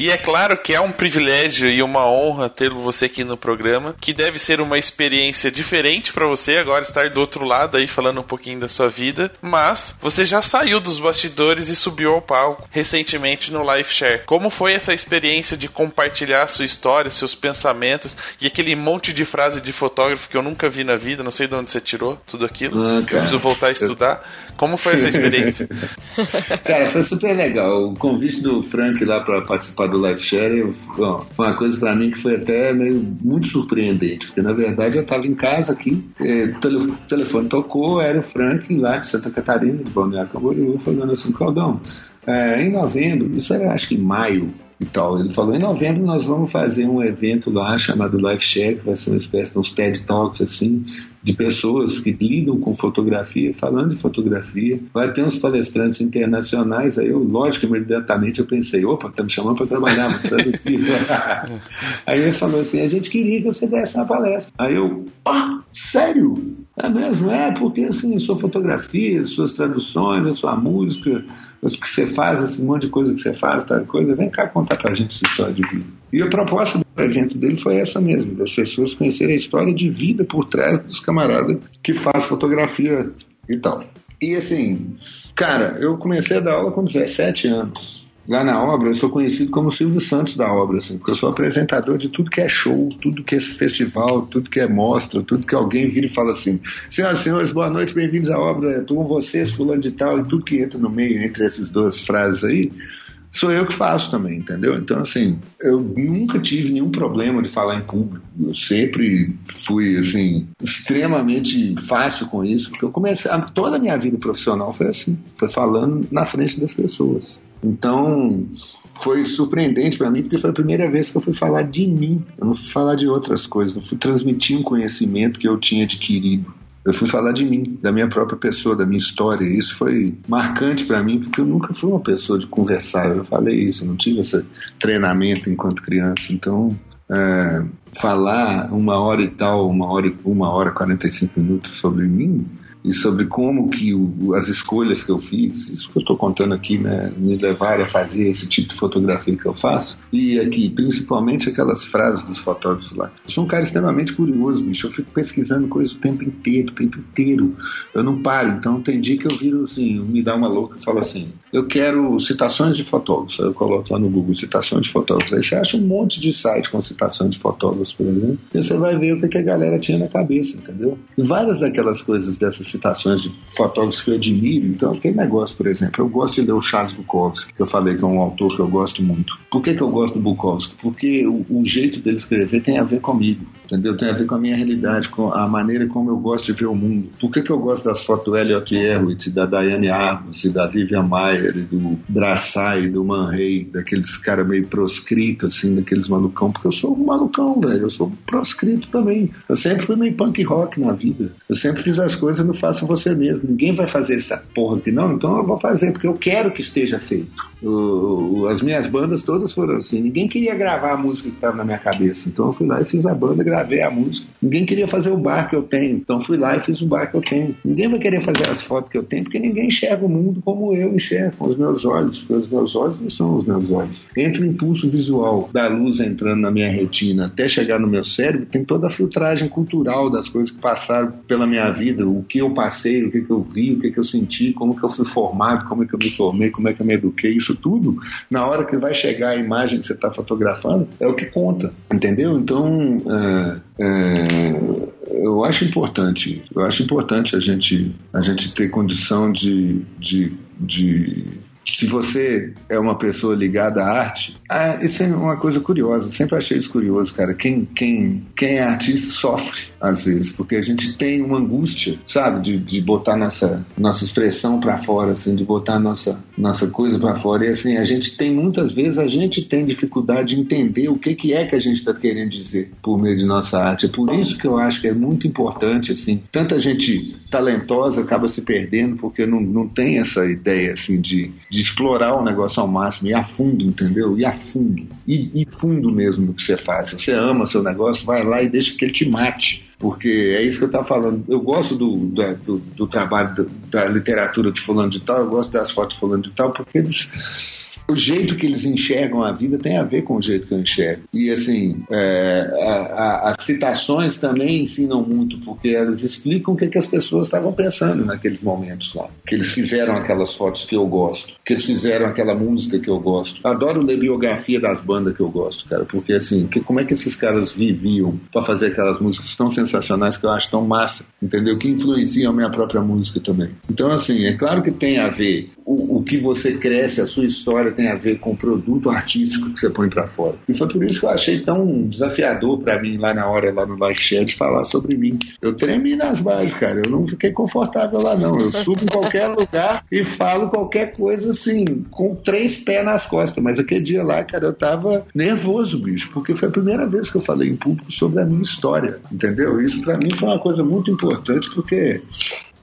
E é claro que é um privilégio e uma honra ter você aqui no programa, que deve ser uma experiência diferente para você agora estar do outro lado aí falando um pouquinho da sua vida, mas você já saiu dos bastidores e subiu ao palco recentemente no Live Share. Como foi essa experiência de compartilhar sua história, seus pensamentos e aquele monte de frase de fotógrafo que eu nunca vi na vida, não sei de onde você tirou tudo aquilo. Ah, eu cara. preciso voltar a estudar. Como foi essa experiência? Cara, foi super legal. O convite do Frank lá para participar do live share foi uma coisa para mim que foi até meio muito surpreendente, porque na verdade eu estava em casa aqui, eh, o tele- o telefone tocou, era o Frank lá de Santa Catarina, de Balneário Camboriú, falando assim, Claudão, eh, em novembro, isso era acho que em maio e tal, ele falou, em novembro nós vamos fazer um evento lá chamado Share, que vai ser uma espécie de uns TED Talks assim, de pessoas que lidam com fotografia, falando de fotografia. Vai ter uns palestrantes internacionais. Aí eu, lógico, imediatamente eu pensei, opa, tá me chamando para trabalhar, vou traduzir. aí ele falou assim, a gente queria que você desse uma palestra. Aí eu, ah, sério? É mesmo? É, porque assim, sua fotografia, suas traduções, a sua música, o que você faz, esse monte de coisa que você faz, tal coisa, vem cá contar pra gente essa história de vida. E a proposta do evento dele foi essa mesmo, das pessoas conhecerem a história de vida por trás dos camaradas que faz fotografia e tal. E assim, cara, eu comecei a dar aula com 17 anos. Lá na obra, eu sou conhecido como Silvio Santos da obra, assim, porque eu sou apresentador de tudo que é show, tudo que é festival, tudo que é mostra, tudo que alguém vira e fala assim: Senhoras e senhores, boa noite, bem-vindos à obra, com vocês, fulano de tal, e tudo que entra no meio entre essas duas frases aí, sou eu que faço também, entendeu? Então, assim, eu nunca tive nenhum problema de falar em público. Eu sempre fui, assim, extremamente fácil com isso, porque eu comecei. a- toda a minha vida profissional foi assim, foi falando na frente das pessoas. Então, foi surpreendente para mim, porque foi a primeira vez que eu fui falar de mim. Eu não fui falar de outras coisas, não fui transmitir um conhecimento que eu tinha adquirido. Eu fui falar de mim, da minha própria pessoa, da minha história. E isso foi marcante para mim, porque eu nunca fui uma pessoa de conversar. Eu falei isso, eu não tive esse treinamento enquanto criança. Então, é, falar uma hora e tal, uma hora, uma hora e 45 minutos sobre mim e sobre como que o- as escolhas que eu fiz, isso que eu estou contando aqui, né, me levaram a fazer esse tipo de fotografia que eu faço. E aqui, principalmente aquelas frases dos fotógrafos lá. Eu sou um cara extremamente curioso, bicho. Eu fico pesquisando coisas o tempo inteiro, o tempo inteiro. Eu não paro. Então tem dia que eu viro assim, me dá uma louca e falo assim: eu quero citações de fotógrafos. Eu coloco lá no Google citações de fotógrafos. Aí você acha um monte de site com citações de fotógrafos, por exemplo. E você vai ver o que a galera tinha na cabeça, entendeu? E várias daquelas coisas, dessas citações de fotógrafos que eu admiro. Então, aquele negócio, por exemplo, eu gosto de ler o Charles Bukowski, que eu falei que é um autor que eu gosto muito. Por que, que eu gosto do Bukowski? Porque o, o jeito dele escrever tem a ver comigo, entendeu? Tem a ver com a minha realidade, com a maneira como eu gosto de ver o mundo. Por que, que eu gosto das fotos do Elliot Erwitt, da Diane Arbus, da Vivian Mayer, do Brassai, do Man Ray, daqueles caras meio proscritos, assim, daqueles malucão? Porque eu sou um malucão, velho. Eu sou proscrito também. Eu sempre fui meio punk rock na vida. Eu sempre fiz as coisas e faço você mesmo. Ninguém vai fazer essa porra aqui, não. Então eu vou fazer, porque eu quero que esteja feito. O, o, as minhas bandas todas foram assim. Ninguém queria gravar a música que estava na minha cabeça. Então eu fui lá e fiz a banda, gravei a música. Ninguém queria fazer o bar que eu tenho. Então fui lá e fiz o bar que eu tenho. Ninguém vai querer fazer as fotos que eu tenho, porque ninguém enxerga o mundo como eu enxergo, com os meus olhos. Porque os meus olhos não são os meus olhos. Entre o impulso visual da luz entrando na minha retina até chegar no meu cérebro, tem toda a filtragem cultural das coisas que passaram pela minha vida, o que eu passei, o que, que eu vi, o que, que eu senti, como que eu fui formado, como é que eu me formei, como é que eu me eduquei, isso tudo, na hora que vai chegar a imagem que você está fotografando, é o que conta, entendeu? Então, é, é, eu acho importante, eu acho importante a gente, a gente ter condição de, de, de se você é uma pessoa ligada à arte, ah, isso é uma coisa curiosa. Sempre achei isso curioso, cara. Quem, quem, quem é artista sofre às vezes, porque a gente tem uma angústia, sabe, de, de botar nossa, nossa expressão para fora, assim, de botar nossa, nossa coisa para fora. E assim, a gente tem muitas vezes, a gente tem dificuldade de entender o que, que é que a gente está querendo dizer por meio de nossa arte. É por isso que eu acho que é muito importante, assim, tanta gente talentosa acaba se perdendo porque não, não tem essa ideia, assim, de, de explorar o negócio ao máximo, e a fundo, entendeu? E a fundo. E, e fundo mesmo no que você faz. Se você ama seu negócio, vai lá e deixa que ele te mate porque é isso que eu estava falando. Eu gosto do, do, do trabalho da, da literatura de fulano de tal, eu gosto das fotos de fulano de tal, porque eles o jeito que eles enxergam a vida tem a ver com o jeito que eu enxergo. E assim, é, a, a, as citações também ensinam muito, porque elas explicam o que, que as pessoas estavam pensando naqueles momentos lá. Que eles fizeram aquelas fotos que eu gosto, que eles fizeram aquela música que eu gosto. Adoro ler biografia das bandas que eu gosto, cara, porque assim, que, como é que esses caras viviam para fazer aquelas músicas tão sensacionais que eu acho tão massa, entendeu? Que influenciam a minha própria música também. Então, assim, é claro que tem a ver o, o que você cresce, a sua história tem a ver com o produto artístico que você põe para fora. E foi por isso que eu achei tão desafiador para mim lá na hora, lá no live chat, falar sobre mim. Eu tremi nas bases, cara. Eu não fiquei confortável lá, não. Eu subo em qualquer lugar e falo qualquer coisa assim, com três pés nas costas. Mas aquele dia lá, cara, eu tava nervoso, bicho, porque foi a primeira vez que eu falei em público sobre a minha história, entendeu? Isso para mim foi uma coisa muito importante, porque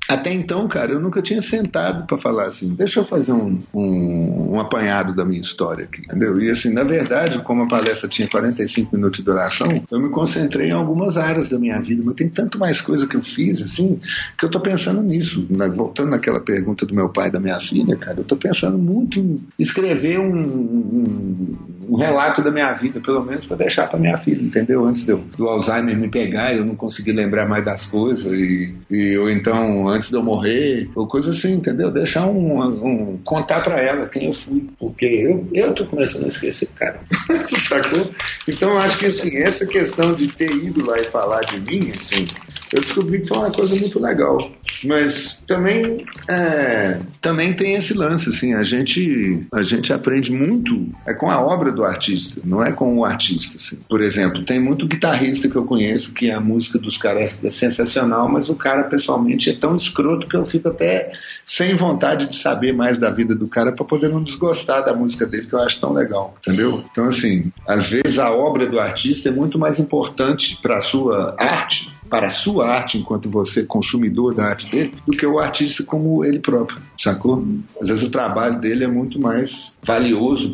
até então, cara, eu nunca tinha sentado para falar assim, deixa eu fazer um, um, um, apanhado da minha história aqui, entendeu? E assim, na verdade, como a palestra tinha 45 minutos de duração, eu me concentrei em algumas áreas da minha vida, mas tem tanto mais coisa que eu fiz, assim, que eu tô pensando nisso. Voltando naquela pergunta do meu pai e da minha filha, cara, eu tô pensando muito em escrever um, um, um relato da minha vida, pelo menos para deixar para minha filha, entendeu? Antes do, do Alzheimer me pegar eu não conseguir lembrar mais das coisas, e, e ou então antes de eu morrer, ou coisa assim, entendeu? Deixar um, um contar para ela quem eu fui, porque eu, eu tô começando a esquecer, cara. Sacou? Então acho que assim, essa questão de ter ido lá e falar de mim, assim, eu descobri que foi uma coisa muito legal. Mas também, é, também tem esse lance, assim, a gente, a gente aprende muito é com a obra do artista, não é com o artista. Assim. Por exemplo, tem muito guitarrista que eu conheço que a música dos caras é sensacional, mas o cara pessoalmente é tão escroto que eu fico até sem vontade de saber mais da vida do cara para poder não desgostar da música dele, que eu acho tão legal, entendeu? Então, assim, às vezes a obra do artista é muito mais importante para a sua arte para a sua arte enquanto você consumidor da arte dele do que o artista como ele próprio, sacou? Às vezes o trabalho dele é muito mais valioso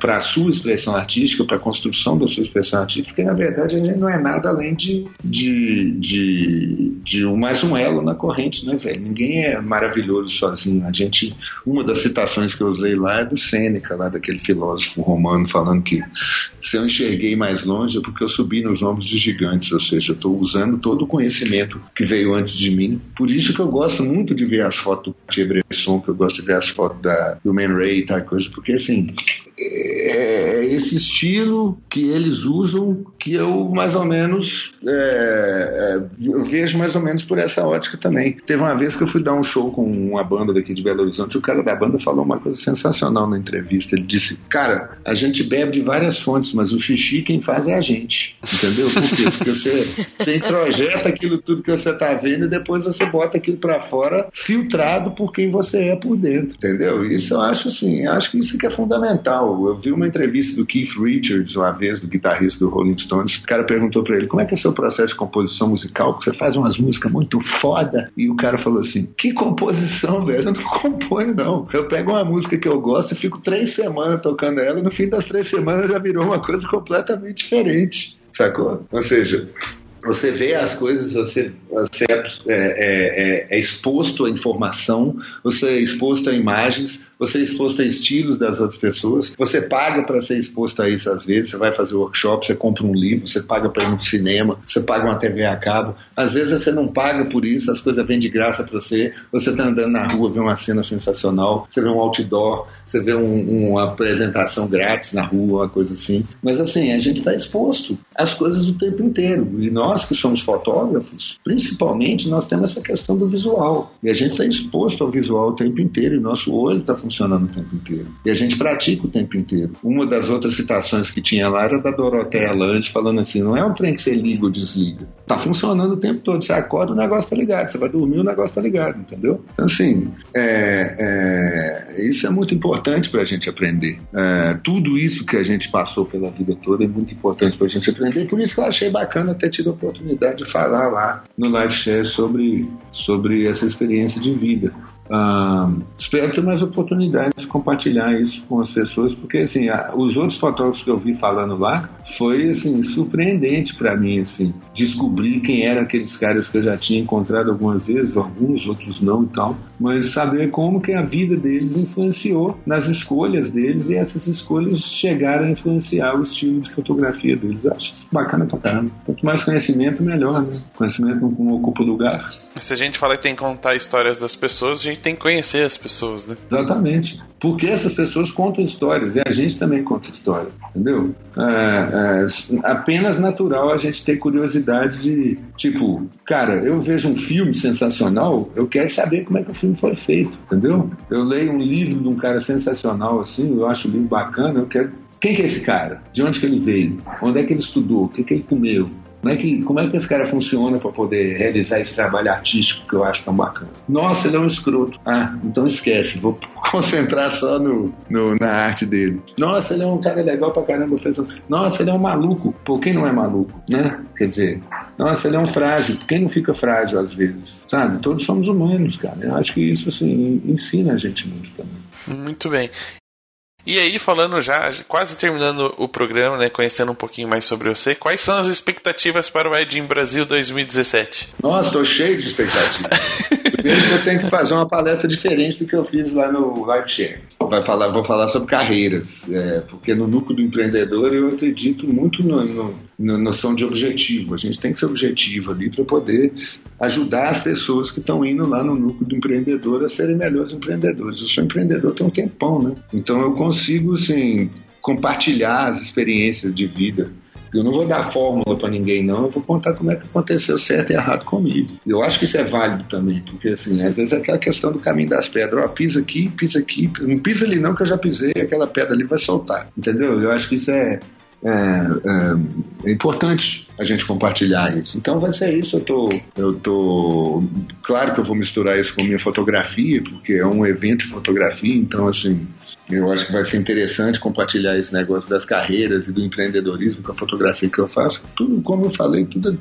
para a sua expressão artística, para a construção da sua expressão artística, porque na verdade gente não é nada além de, de, de, de um, mais um elo na corrente, né, velho? Ninguém é maravilhoso sozinho. A gente, uma das citações que eu usei lá é do Sêneca, lá daquele filósofo romano, falando que se eu enxerguei mais longe é porque eu subi nos ombros de gigantes, ou seja, eu estou usando usando todo o conhecimento que veio antes de mim. Por isso que eu gosto muito de ver as fotos do Tchebresson, que eu gosto de ver as fotos da, do Man Ray e tal coisa, porque assim, é, é esse estilo que eles usam que eu mais ou menos é, é, eu vejo mais ou menos por essa ótica também. Teve uma vez que eu fui dar um show com uma banda daqui de Belo Horizonte, o cara da banda falou uma coisa sensacional na entrevista. Ele disse: Cara, a gente bebe de várias fontes, mas o xixi quem faz é a gente. Entendeu? Por quê? Porque você, você introjeta aquilo tudo que você tá vendo e depois você bota aquilo para fora filtrado por quem você é por dentro. Entendeu? Isso eu acho assim, acho que isso que é fundamental Eu vi uma entrevista do Keith Richards uma vez, do guitarrista do Rolling Stones. O cara perguntou para ele como é que é o seu processo de composição musical, porque você faz umas músicas muito foda. E o cara falou assim: que composição, velho? Eu não componho, não. Eu pego uma música que eu gosto e fico três semanas tocando ela, e no fim das três semanas já virou uma coisa completamente diferente. Sacou? Ou seja, você vê as coisas, você, você é, é, é, é, exposto à informação, você é exposto a imagens, você é exposto a estilos das outras pessoas, você paga para ser exposto a isso às vezes, você vai fazer workshop, você compra um livro, você paga para ir no cinema, você paga uma TV a cabo, às vezes você não paga por isso, as coisas vêm de graça para você, você está andando na rua, vê uma cena sensacional, você vê um outdoor, você vê um, uma apresentação grátis na rua, uma coisa assim, mas assim, a gente está exposto às coisas o tempo inteiro, e nós que somos fotógrafos, principalmente nós temos essa questão do visual, e a gente está exposto ao visual o tempo inteiro, e nosso olho está funcionando o tempo inteiro. E a gente pratica o tempo inteiro. Uma das outras citações que tinha lá era da Doroteia Lange, falando assim: não é um trem que você liga ou desliga. Tá funcionando o tempo todo. Você acorda, o negócio tá ligado. Você vai dormir, o negócio tá ligado, entendeu? Então, assim, é, é, isso é muito importante para a gente aprender. É, tudo isso que a gente passou pela vida toda é muito importante para a gente aprender. Por isso que eu achei bacana ter tido a oportunidade de falar lá no live share sobre, sobre essa experiência de vida. Ah, espero ter mais oportunidades de compartilhar isso com as pessoas, porque assim, a, os outros fotógrafos que eu vi falando lá foi assim surpreendente para mim assim, descobrir quem eram aqueles caras que eu já tinha encontrado algumas vezes, alguns outros não e tal, mas saber como que a vida deles influenciou nas escolhas deles e essas escolhas chegaram a influenciar o estilo de fotografia deles. Eu acho bacana pra caramba. Quanto mais conhecimento, melhor, né? Conhecimento não ocupa lugar. Se a gente fala que tem que contar histórias das pessoas, a gente tem que conhecer as pessoas, né? Exatamente. Porque essas pessoas contam histórias e a gente também conta história, entendeu? É, é, apenas natural a gente ter curiosidade de, tipo, cara, eu vejo um filme sensacional, eu quero saber como é que o filme foi feito, entendeu? Eu leio um livro de um cara sensacional assim, eu acho o livro bacana, eu quero. Quem que é esse cara? De onde que ele veio? Onde é que ele estudou? O que, que ele comeu? Como é que, como é que esse cara funciona para poder realizar esse trabalho artístico que eu acho tão bacana? Nossa, ele é um escroto. Ah, então esquece, vou concentrar só no, no na arte dele. Nossa, ele é um cara legal pra caramba. Nossa, ele é um maluco. Por quem não é maluco, né? Quer dizer, nossa, ele é um frágil. Por quem não fica frágil às vezes? Sabe? Todos somos humanos, cara. Eu acho que isso, assim, ensina a gente muito também. Muito bem. E aí, falando já, quase terminando o programa, né, conhecendo um pouquinho mais sobre você, quais são as expectativas para o Edin Brasil 2017? Nossa, tô cheio de expectativas. Primeiro que eu tenho que fazer uma palestra diferente do que eu fiz lá no Live Share. Vai falar, vou falar sobre carreiras, é, porque no núcleo do empreendedor eu acredito muito no, no, na noção de objetivo. A gente tem que ser objetivo ali para poder ajudar as pessoas que estão indo lá no núcleo do empreendedor a serem melhores empreendedores. Eu sou empreendedor tem um tempão, né? Então eu consigo, assim, compartilhar as experiências de vida eu não vou dar fórmula para ninguém, não. Eu vou contar como é que aconteceu certo e errado comigo. Eu acho que isso é válido também, porque assim, às vezes é aquela questão do caminho das pedras. Ó, pisa aqui, pisa aqui. Não pisa ali não, que eu já pisei, aquela pedra ali vai soltar. Entendeu? Eu acho que isso é, é, é, é, importante a gente compartilhar isso. Então vai ser isso. Eu tô, eu tô, claro que eu vou misturar isso com minha fotografia, porque é um evento de fotografia. Então assim, eu acho que vai ser interessante compartilhar esse negócio das carreiras e do empreendedorismo com a fotografia que eu faço. Tudo, como eu falei, tudo,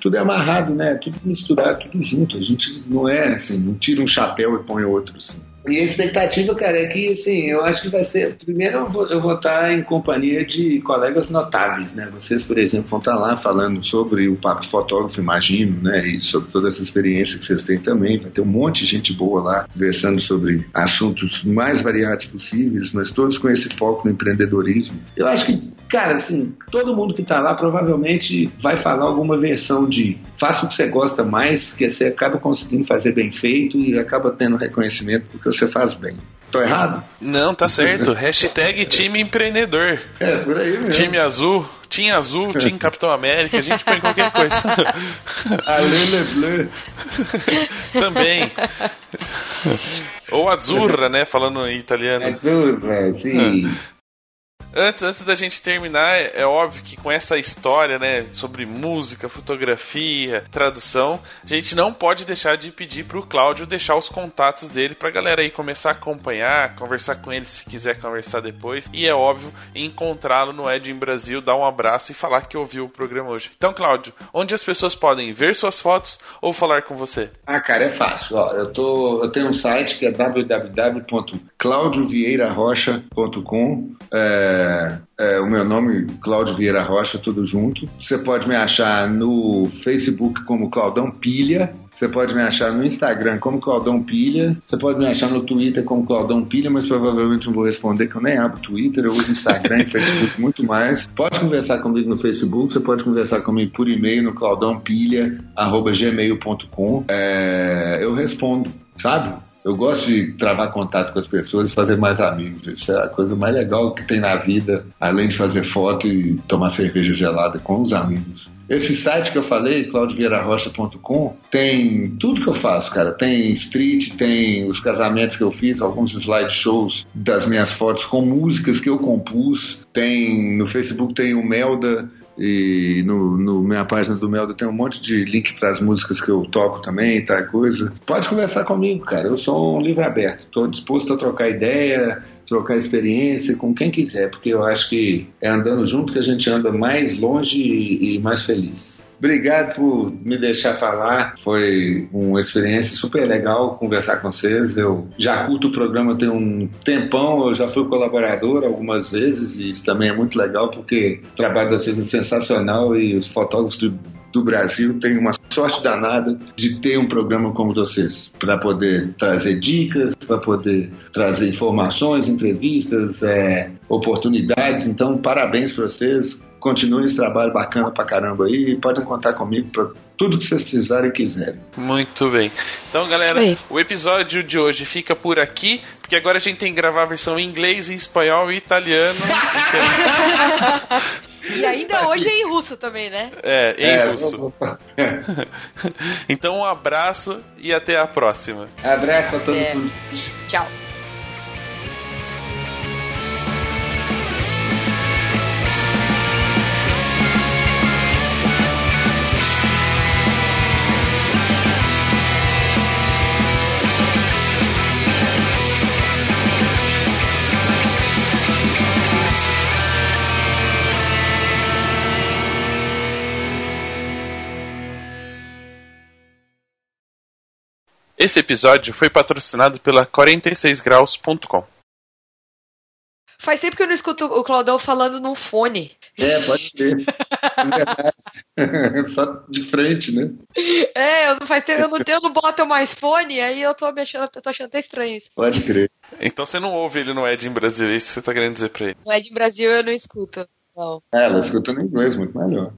tudo é amarrado, né? Tudo misturado, tudo junto. A gente não é assim, não tira um chapéu e põe outro. Assim. E a expectativa, cara, é que, assim, eu acho que vai ser. Primeiro, eu vou, eu vou estar em companhia de colegas notáveis, né? Vocês, por exemplo, vão estar lá falando sobre o Papo Fotógrafo, imagino, né? E sobre toda essa experiência que vocês têm também. Vai ter um monte de gente boa lá, conversando sobre assuntos mais variados possíveis, mas todos com esse foco no empreendedorismo. Eu acho que Cara, assim, todo mundo que está lá provavelmente vai falar alguma versão de faça o que você gosta mais, que você acaba conseguindo fazer bem feito e acaba tendo reconhecimento porque você faz bem. Tô errado? Não, tá certo. Hashtag time empreendedor. É, por aí mesmo. Time azul, time azul, time Capitão América, a gente põe qualquer coisa. Alele Bleu. Também. Ou Azzurra, né? Falando em italiano. Azzurra, sim. Antes, antes da gente terminar, é, é óbvio que com essa história, né, sobre música, fotografia, tradução, a gente não pode deixar de pedir pro Cláudio deixar os contatos dele pra galera aí começar a acompanhar, conversar com ele se quiser conversar depois. E é óbvio, encontrá-lo no Ed em Brasil, dar um abraço e falar que ouviu o programa hoje. Então, Cláudio, onde as pessoas podem ver suas fotos ou falar com você? Ah, cara, é fácil. Ó, eu, tô, eu tenho um site que é www.claudiovieirarocha.com. É, é, o meu nome, Cláudio Vieira Rocha, tudo junto. Você pode me achar no Facebook como Claudão Pilha. Você pode me achar no Instagram como Claudão Pilha. Você pode me achar no Twitter como Claudão Pilha, mas provavelmente não vou responder, que eu nem abro Twitter, eu uso Instagram e Facebook muito mais. Pode conversar comigo no Facebook, você pode conversar comigo por e-mail no claudãopilha.gmail.com. É, eu respondo, sabe? Eu gosto de travar contato com as pessoas e fazer mais amigos. Isso é a coisa mais legal que tem na vida, além de fazer foto e tomar cerveja gelada com os amigos. Esse site que eu falei, claudiovierarocha.com, tem tudo que eu faço, cara. Tem street, tem os casamentos que eu fiz, alguns slideshows das minhas fotos com músicas que eu compus. Tem no Facebook tem o Melda e no, no, minha página do Melda tem um monte de link para as músicas que eu toco também e tal coisa. Pode conversar comigo, cara. Eu sou um livro aberto. Estou disposto a trocar ideia, trocar experiência com quem quiser, porque eu acho que é andando junto que a gente anda mais longe e, e mais feliz. Obrigado por me deixar falar. Foi uma experiência super legal conversar com vocês. Eu já curto o programa tem um tempão, eu já fui colaborador algumas vezes e isso também é muito legal porque o trabalho de vocês é sensacional e os fotógrafos do, do Brasil têm uma sorte danada de ter um programa como vocês para poder trazer dicas, para poder trazer informações, entrevistas, é, oportunidades. Então, parabéns para vocês continue esse trabalho bacana pra caramba aí e podem contar comigo pra tudo que vocês precisarem e quiserem. Muito bem. Então, galera, o episódio de hoje fica por aqui, porque agora a gente tem que gravar a versão em inglês, em espanhol e italiano. E ainda hoje é em russo também, né? É, em é, russo. então um abraço e até a próxima. Abraço a todo é. mundo. Tchau. Esse episódio foi patrocinado pela 46graus.com. Faz tempo que eu não escuto o Claudão falando num fone. É, pode ser. Só de frente, né? É, eu não, faz tempo, eu não, eu não boto mais fone, aí eu tô, mexendo, eu tô achando até estranho isso. Pode crer. Então você não ouve ele no Ed em Brasil, é isso que você tá querendo dizer pra ele? No Ed em Brasil eu não escuto. Não. É, ela escuta no inglês, muito melhor.